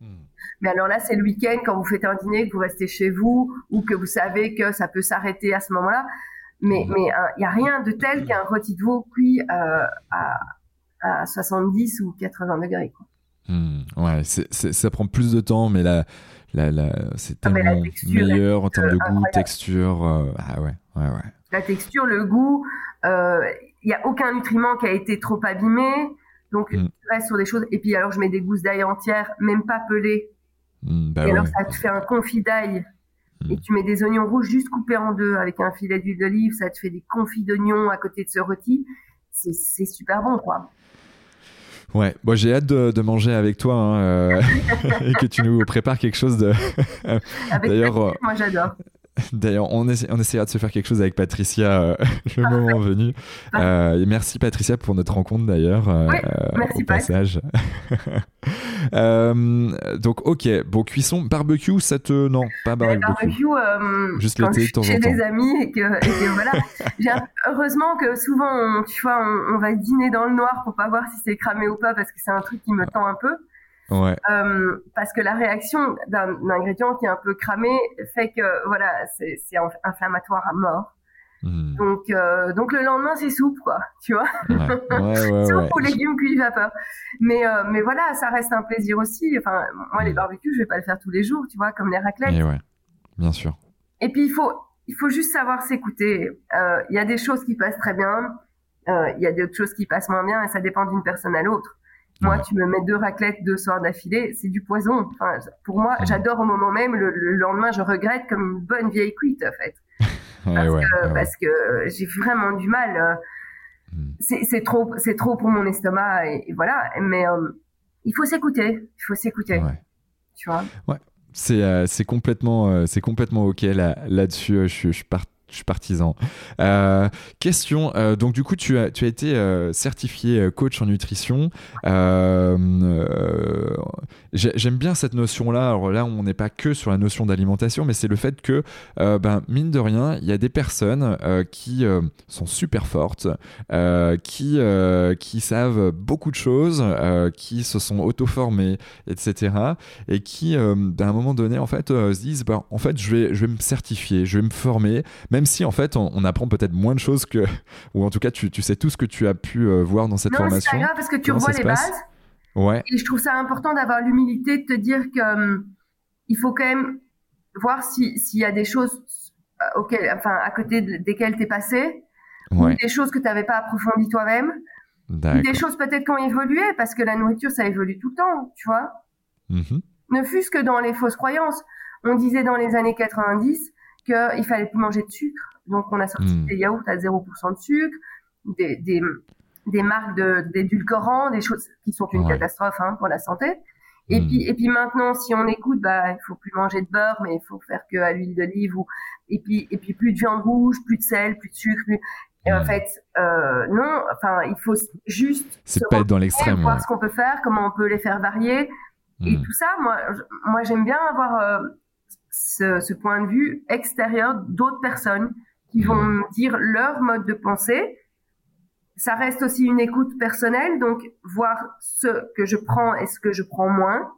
Hmm. Mais alors là, c'est le week-end quand vous faites un dîner, que vous restez chez vous ou que vous savez que ça peut s'arrêter à ce moment-là. Mais hmm. mais il y a rien de tel qu'un rôti de veau cuit à à 70 ou 80 degrés. Quoi. Hmm, ouais, ça prend plus de temps, mais la, c'est ah, tellement meilleur en termes de goût, texture. ah ouais, ouais, ouais. La texture, le goût, il n'y a aucun nutriment qui a été trop abîmé. Donc, mm. je reste sur des choses. Et puis, alors, je mets des gousses d'ail entières, même pas pelées. Mm, bah et alors, ça te fait un confit d'ail. Mm. Et tu mets des oignons rouges juste coupés en deux avec un filet d'huile d'olive. Ça te fait des confits d'oignons à côté de ce rôti. C'est super bon, quoi. Ouais, bon, j'ai hâte de, manger avec toi hein, euh, et que tu nous prépares quelque chose de. D'ailleurs, euh, moi j'adore. D'ailleurs, on, on, essaiera de se faire quelque chose avec Patricia euh, le moment venu. Euh, merci Patricia pour notre rencontre d'ailleurs euh, au passage. donc ok, bon cuisson, barbecue, ça te non, pas barbecue. barbecue, juste l'été de temps en temps. Chez des amis et que, voilà. heureusement que souvent, tu vois, on, on, va dîner dans le noir pour pas voir si c'est cramé ou pas parce que c'est un truc qui me tend un peu. Ouais. Euh, parce que la réaction d'un ingrédient qui est un peu cramé fait que voilà, c'est inflammatoire à mort. Hmm. Donc, euh, donc le lendemain c'est soupe quoi, tu vois. Ouais. soupe ou légumes cuits vapeur. Mais euh, mais voilà, ça reste un plaisir aussi. Enfin, moi les hmm. barbecues, je vais pas le faire tous les jours, tu vois, comme les raclettes. Et ouais, bien sûr. Et puis il faut il faut juste savoir s'écouter. Euh, il y a des choses qui passent très bien, il y a d'autres choses qui passent moins bien, et ça dépend d'une personne à l'autre. Moi, tu me mets deux raclettes deux soirs d'affilée, c'est du poison. Enfin, pour moi, j'adore au moment même. Le, lendemain, je regrette comme une bonne vieille cuite, en fait. parce, que, parce, que, j'ai vraiment du mal. Euh, hmm. C'est trop, c'est trop pour mon estomac et, voilà. Mais euh, il faut s'écouter. Il faut s'écouter. Tu vois? Ouais. C'est euh, complètement, c'est complètement ok là là-dessus. je, je, pars je suis partisan. Euh, question, euh, donc du coup, tu as, tu as été euh, certifié coach en nutrition. J'aime bien cette notion-là. Alors là, on n'est pas que sur la notion d'alimentation, mais c'est le fait que, ben, mine de rien, il y a des personnes qui sont super fortes, qui, qui savent beaucoup de choses, qui se sont auto-formées, etc. Et qui, d'un un moment donné, en fait, se disent, ben, en fait, je vais, je vais me certifier, je vais me former, même même si en fait on, apprend peut-être moins de choses que, ou en tout cas tu, sais tout ce que tu as pu euh, voir dans cette formation. Non, c'est grave parce que tu revois les bases. Ouais. Et je trouve ça important d'avoir l'humilité de te dire que hum, il faut quand même voir s'il y a des choses euh, auxquelles, enfin, à côté desquelles tu es passé, ou des choses que tu n'avais pas approfondies toi-même, des choses peut-être qui ont évolué parce que la nourriture ça évolue tout le temps, tu vois. Mm-hmm. Ne fût-ce que dans les fausses croyances. On disait dans les années 90, qu'il fallait plus manger de sucre. Donc, on a sorti hmm. des yaourts à 0% de sucre, des, des, des marques d'édulcorants, des choses qui sont une catastrophe hein, pour la santé. Et hmm. puis, et puis maintenant, si on écoute, bah, il faut plus manger de beurre, mais il faut faire que à l'huile d'olive ou, et puis, et puis plus de viande rouge, plus de sel, plus de sucre, Et en hmm. fait, euh, non, enfin, il faut juste. C'est pas être dans l'extrême. Voir ce qu'on peut faire, comment on peut les faire varier. Et tout ça, moi, moi, j'aime bien avoir, euh, ce, point de vue extérieur d'autres personnes qui vont me dire leur mode de pensée. Ça reste aussi une écoute personnelle, donc voir ce que je prends et ce que je prends moins,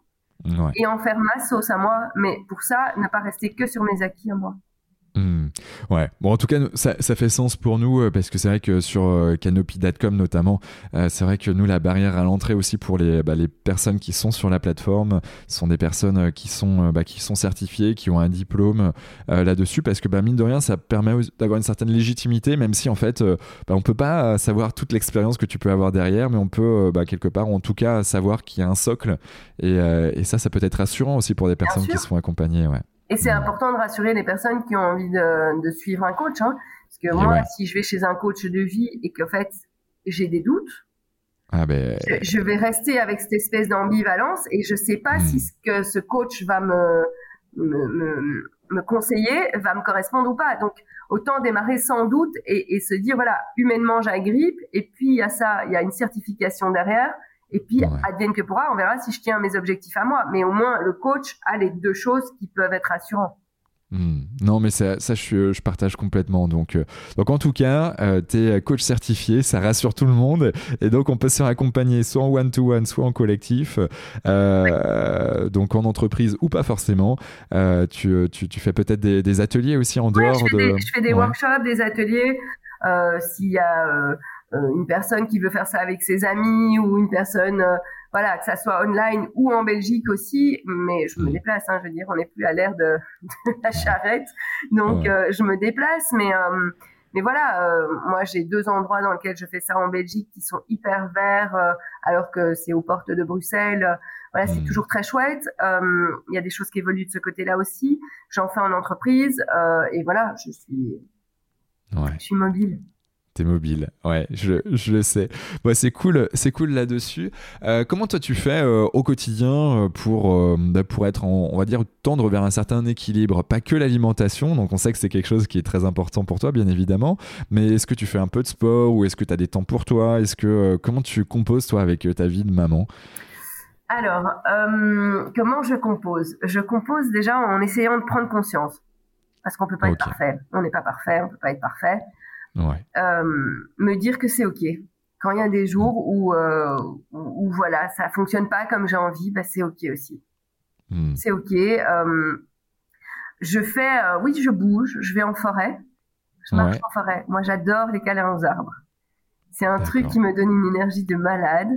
et en faire ma sauce à moi. Mais pour ça, ne pas rester que sur mes acquis à moi. Hmm. Ouais, bon en tout cas ça, ça, fait sens pour nous euh, parce que c'est vrai que sur euh, Canopy.com notamment, euh, c'est vrai que nous la barrière à l'entrée aussi pour les, bah, les personnes qui sont sur la plateforme sont des personnes qui sont, bah, qui sont certifiées, qui ont un diplôme là-dessus parce que bah, mine de rien ça permet d'avoir une certaine légitimité même si en fait bah, on peut pas savoir toute l'expérience que tu peux avoir derrière mais on peut quelque part en tout cas savoir qu'il y a un socle et, et, ça ça peut être rassurant aussi pour des personnes qui sont accompagnées. Ouais. Et c'est important de rassurer les personnes qui ont envie de, suivre un coach. Hein. parce que moi, si je vais chez un coach de vie et qu'en fait, j'ai des doutes, ah ben... je, vais rester avec cette espèce d'ambivalence et je sais pas si hmm. ce que ce coach va me, me, me, conseiller va me correspondre ou pas. Donc, autant démarrer sans doute et, et se dire, voilà, humainement, j'agrippe. Et puis, il y a ça, il y a une certification derrière. Et puis, advienne que pourra, on verra si je tiens mes objectifs à moi. Mais au moins, le coach a les deux choses qui peuvent être rassurantes. Hmm. Non, mais ça, ça je, je, partage complètement. Donc, euh, donc en tout cas, euh, tu es coach certifié, ça rassure tout le monde. Et donc, on peut se faire accompagner soit en one-to-one, soit en collectif, euh, donc en entreprise ou pas forcément. Tu, tu, tu, fais peut-être des, des, ateliers aussi en dehors je de. Des, je fais des workshops, des ateliers. S'il y a euh, une personne qui veut faire ça avec ses amis ou une personne euh, voilà, que ça soit online ou en Belgique aussi, mais je me Mm. déplace. Hein, je veux dire, on n'est plus à l'ère de, de la charrette, donc Ouais. euh, je me déplace. Mais euh, mais voilà, euh, moi j'ai deux endroits dans lesquels je fais ça en Belgique qui sont hyper verts, euh, alors que c'est aux portes de Bruxelles. Euh, Voilà, c'est Mm. toujours très chouette. Euh, Il y a des choses qui évoluent de ce côté-là aussi. J'en fais en entreprise euh, et voilà, je suis Ouais. je suis mobile. T'es mobile, ouais, je, je le sais. Bon, c'est cool, c'est cool là-dessus. Euh, comment toi tu fais euh, au quotidien euh, pour euh, bah, pour être, en- on va dire, tendre vers un certain équilibre, pas que l'alimentation. Donc on sait que c'est quelque chose qui est très important pour toi, bien évidemment. Mais est-ce que tu fais un peu de sport ou est-ce que tu as des temps pour toi? Est-ce que comment tu composes toi avec ta vie de maman? Alors, comment je compose? Je compose déjà en essayant de prendre conscience. Parce qu'on peut pas être parfait. On n'est pas parfait, on peut pas être parfait. Ouais. Euh, me dire que c'est OK. Quand il y a des jours où, euh, où, où, voilà, ça fonctionne pas comme j'ai envie, bah, c'est OK aussi. Hmm. C'est OK. Euh, je fais, oui, je bouge, je vais en forêt. Je marche Ouais. en forêt. Moi, j'adore les câlins aux arbres. C'est un truc qui me donne une énergie de malade.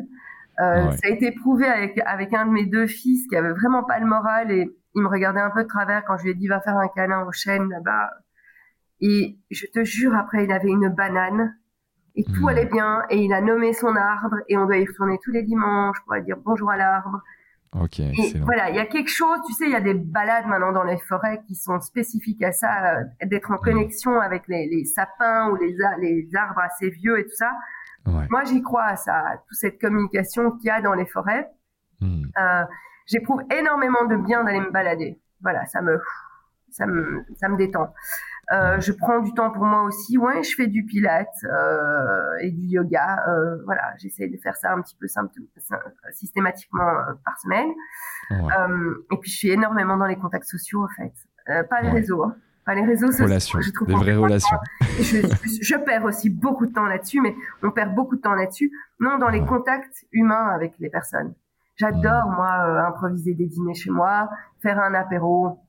Euh, Ouais. Ça a été prouvé avec, avec un de mes deux fils qui avait vraiment pas le moral et il me regardait un peu de travers quand je lui ai dit va faire un câlin au chêne là-bas. Et je te jure, après, il avait une banane et tout Mhm. allait bien et il a nommé son arbre et on doit y retourner tous les dimanches pour aller dire bonjour à l'arbre. Ok, Et excellent. voilà, il y a quelque chose, tu sais, il y a des balades maintenant dans les forêts qui sont spécifiques à ça, euh, d'être en connexion avec les, les sapins ou les, arbres assez vieux et tout ça. Ouais. Moi, j'y crois à ça, à toute cette communication qu'il y a dans les forêts. Hmm. Euh, J'éprouve énormément de bien d'aller me balader. Voilà, ça me, ça me, ça me détend. Euh, je prends du temps pour moi aussi. Ouais, je fais du pilate euh, et du yoga. Euh, voilà, j'essaie de faire ça un petit peu systématiquement euh, par semaine. Ouais. Euh, et puis je suis énormément dans les contacts sociaux en fait. Euh, pas les Ouais. réseaux. hein. Pas les réseaux sociaux. Je trouve des vraies relations. je, je, perds aussi beaucoup de temps là-dessus, mais on perd beaucoup de temps là-dessus. Non, dans les Ouais. contacts humains avec les personnes. J'adore, moi, euh, improviser des dîners chez moi, faire un apéro,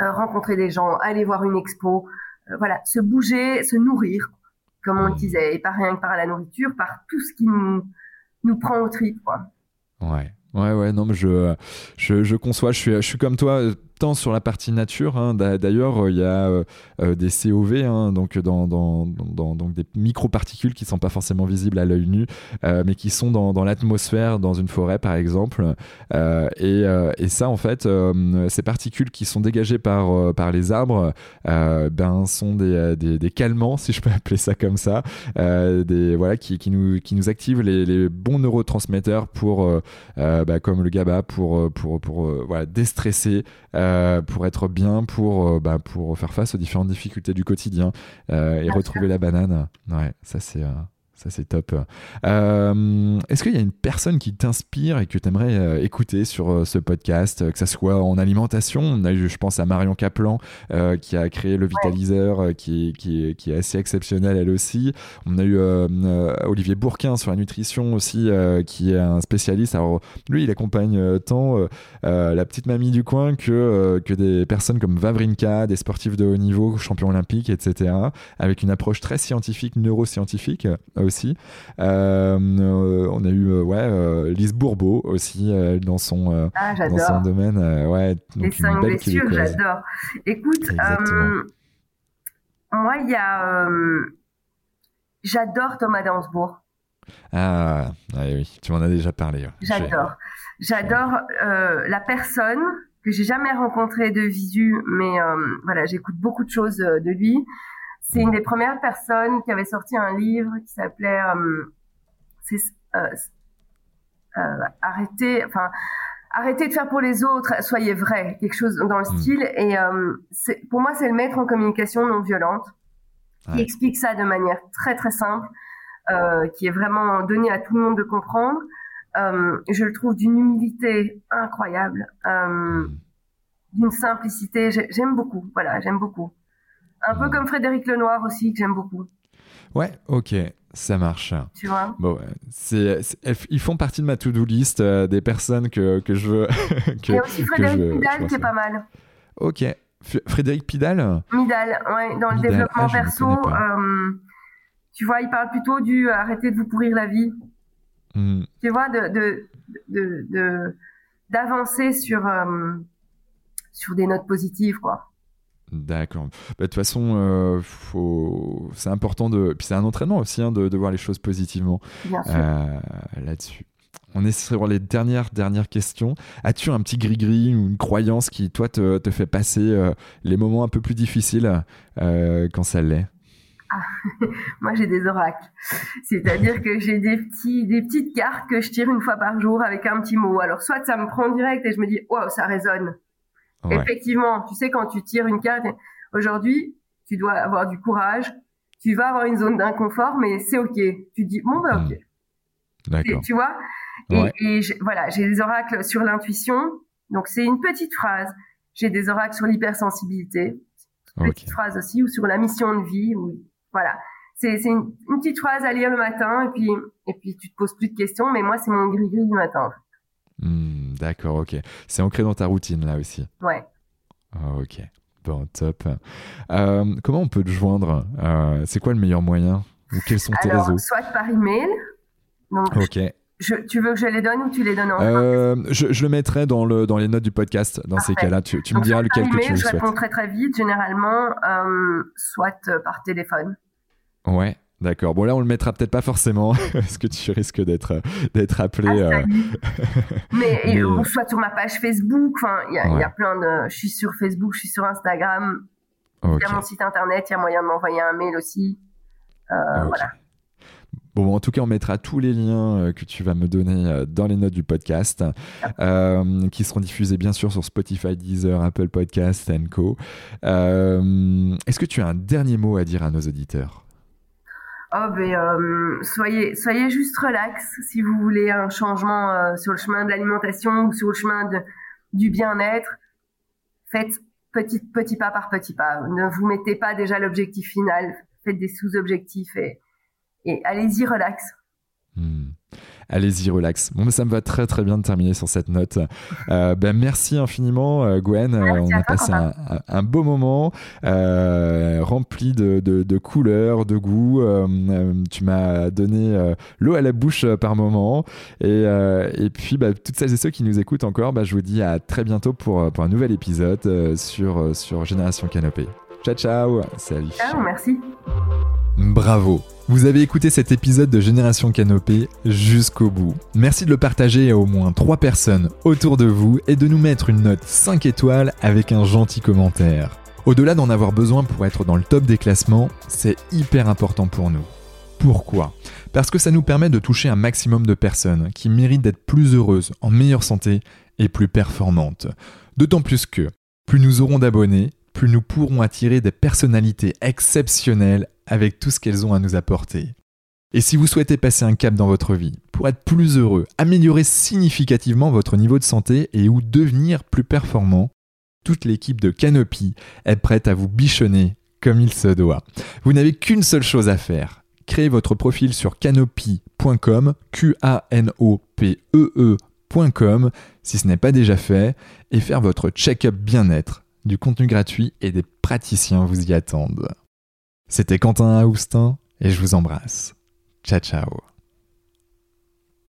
rencontrer des gens, aller voir une expo. Euh, voilà, se bouger, se nourrir, comme on le disait, et pas rien que par la nourriture, par tout ce qui nous, nous prend au trip, quoi. Ouais. Ouais, ouais, non, mais je, je, je conçois, je suis, je suis comme toi, euh, tant sur la partie nature. hein. D'a- D'ailleurs, euh, il y a euh, euh, des COV, hein, donc, dans, dans, dans- donc des microparticules qui sont pas forcément visibles à l'œil nu, mais qui sont dans, l'atmosphère, dans une forêt par exemple. Et, ça, en fait, ces particules qui sont dégagées par, les arbres, ben, sont des, calmants, si je peux appeler ça comme ça, qui, nous, qui nous activent les, bons neurotransmetteurs pour, bah, comme le GABA, pour, pour, déstresser, pour être bien, pour, euh, bah, pour faire face aux différentes difficultés du quotidien euh, et retrouver la banane. Ouais, ça c'est. Ça, c'est top. Euh, Est-ce qu'il y a une personne qui t'inspire et que tu aimerais euh, écouter sur euh, ce podcast, que ça soit en alimentation On a eu, je pense, à Marion Kaplan, qui a créé le Vitaliseur, qui, est- qui, est, qui est assez exceptionnel elle aussi. On a eu Olivier Bourquin sur la nutrition aussi, qui est un spécialiste. Alors, lui, il accompagne tant la petite mamie du coin que, que des personnes comme Vavrinka, des sportifs de haut niveau, champions olympiques, etc., avec une approche très scientifique, neuroscientifique aussi. Euh, on a eu euh, ouais, euh, Lise Bourbeau aussi dans, son, Ah, dans son domaine. ouais, Les donc une cinq belle blessures, j'adore. Écoute, moi, il y a... j'adore Thomas Dansbourg. Ah, ouais, oui, tu m'en as déjà parlé. ouais. J'adore. J'adore euh, la personne que j'ai jamais rencontrée de visu, mais euh, voilà, j'écoute beaucoup de choses de lui. C'est une des premières personnes qui avait sorti un livre qui s'appelait euh, euh, euh, Arrêtez, enfin Arrêtez de faire pour les autres, soyez vrai, quelque chose dans le Mm. style. Et euh, pour moi, c'est le maître en communication non violente qui Ouais. explique ça de manière très très simple, euh, qui est vraiment donné à tout le monde de comprendre. Euh, je le trouve d'une humilité incroyable, euh, Mm. d'une simplicité. J'ai- J'aime beaucoup. Voilà, j'aime beaucoup. Un peu Mm. comme Frédéric Lenoir aussi, que j'aime beaucoup. Ouais, ok, ça marche. Tu vois Bon, c'est, ils font partie de ma to-do list euh, des personnes que, que je veux. que- Il y a aussi Frédéric je- Pidal je qui est pas mal. Ok. F- Frédéric Pidal Midal, ouais, dans le développement ah, perso, euh, tu vois, il parle plutôt du euh, arrêtez de vous pourrir la vie. Hmm. Tu vois, de, de, de, d'avancer sur, euh, sur des notes positives, quoi. D'accord. Bah, de toute façon, euh, faut... c'est important de. Puis c'est un entraînement aussi hein, de, de, voir les choses positivement euh, là-dessus. On est sur les dernières, dernières questions. As-tu un petit gris-gris ou une croyance qui, toi, te, te fait passer les moments un peu plus difficiles quand ça l'est? Ah, moi j'ai des oracles. C'est-à-dire que j'ai des petits, des petites cartes que je tire une fois par jour avec un petit mot. Alors soit ça me prend direct et je me dis waouh ça résonne. Effectivement, tu sais quand tu tires une carte, aujourd'hui tu dois avoir du courage. Tu vas avoir une zone d'inconfort, mais c'est ok. Tu dis bon ben ok. Hmm. D'accord. Tu vois? Et, voilà, j'ai des oracles sur l'intuition. Donc c'est une petite phrase. J'ai des oracles sur l'hypersensibilité. Petite phrase aussi ou sur la mission de vie. Voilà. C'est une, une, petite phrase à lire le matin et puis, et puis tu te poses plus de questions, mais moi, c'est mon gris-gris du matin. Hmm, d'accord, ok. C'est ancré dans ta routine là aussi. Ouais. Ah, ok. Bon, top. Euh, comment on peut te joindre? Euh, C'est quoi le meilleur moyen? Ou quels sont tes réseaux? Soit par email. Donc, ok. Je, tu veux que je les donne ou tu les donnes en euh, je, je, le mettrai dans, le, dans les notes du podcast. Dans ces cas-là, tu, tu me diras lequel que tu souhaites. Je réponds très très vite, généralement, euh, soit par téléphone. Ouais, D'accord. Bon là, on le mettra peut-être pas forcément, parce que tu risques d'être d'être appelé. Ah, mais, Mais... soit sur ma page Facebook. Enfin, il y, a, y a plein de. Je suis sur Facebook, je suis sur Instagram. Il y a mon site internet. Il y a moyen de m'envoyer un mail aussi. Voilà. Bon, en tout cas, on mettra tous les liens euh, que tu vas me donner euh, dans les notes du podcast, euh, qui seront diffusés bien sûr sur Spotify, Deezer, Apple Podcasts, Co. Est-ce que tu as un dernier mot à dire à nos auditeurs? Oh ben, soyez, soyez juste relax si vous voulez un changement sur le chemin de l'alimentation ou sur le chemin du bien-être. Faites petit, petit pas par petit pas. Ne vous mettez pas déjà l'objectif final. Faites des sous-objectifs et, et allez-y relax. Hmm. Allez-y, relax. Bon, mais ça me va très très bien de terminer sur cette note. Euh, ben, merci infiniment, euh, Gwen. Euh, on a passé un, beau moment rempli de, de, couleurs, de goûts. tu m'as donné l'eau à la bouche par moment. Et, et puis, bah, toutes celles et ceux qui nous écoutent encore, bah, je vous dis à très bientôt pour, pour un nouvel épisode sur, sur Génération Canopée. Ciao, ciao. Salut. Ciao, merci. Bravo. Vous avez écouté cet épisode de Génération Canopée jusqu'au bout. Merci de le partager à au moins 3 personnes autour de vous et de nous mettre une note 5 étoiles avec un gentil commentaire. Au-delà d'en avoir besoin pour être dans le top des classements, c'est hyper important pour nous. Pourquoi? Parce que ça nous permet de toucher un maximum de personnes qui méritent d'être plus heureuses, en meilleure santé et plus performantes. D'autant plus que, plus nous aurons d'abonnés, plus nous pourrons attirer des personnalités exceptionnelles avec tout ce qu'elles ont à nous apporter. Et si vous souhaitez passer un cap dans votre vie, pour être plus heureux, améliorer significativement votre niveau de santé et ou devenir plus performant, toute l'équipe de Canopy est prête à vous bichonner comme il se doit. Vous n'avez qu'une seule chose à faire. Créez votre profil sur canopy.com, Q-A-N-O-P-E-E.com, si ce n'est pas déjà fait, et faire votre check-up bien-être. Du contenu gratuit et des praticiens vous y attendent. C'était Quentin Aoustin et je vous embrasse. Ciao ciao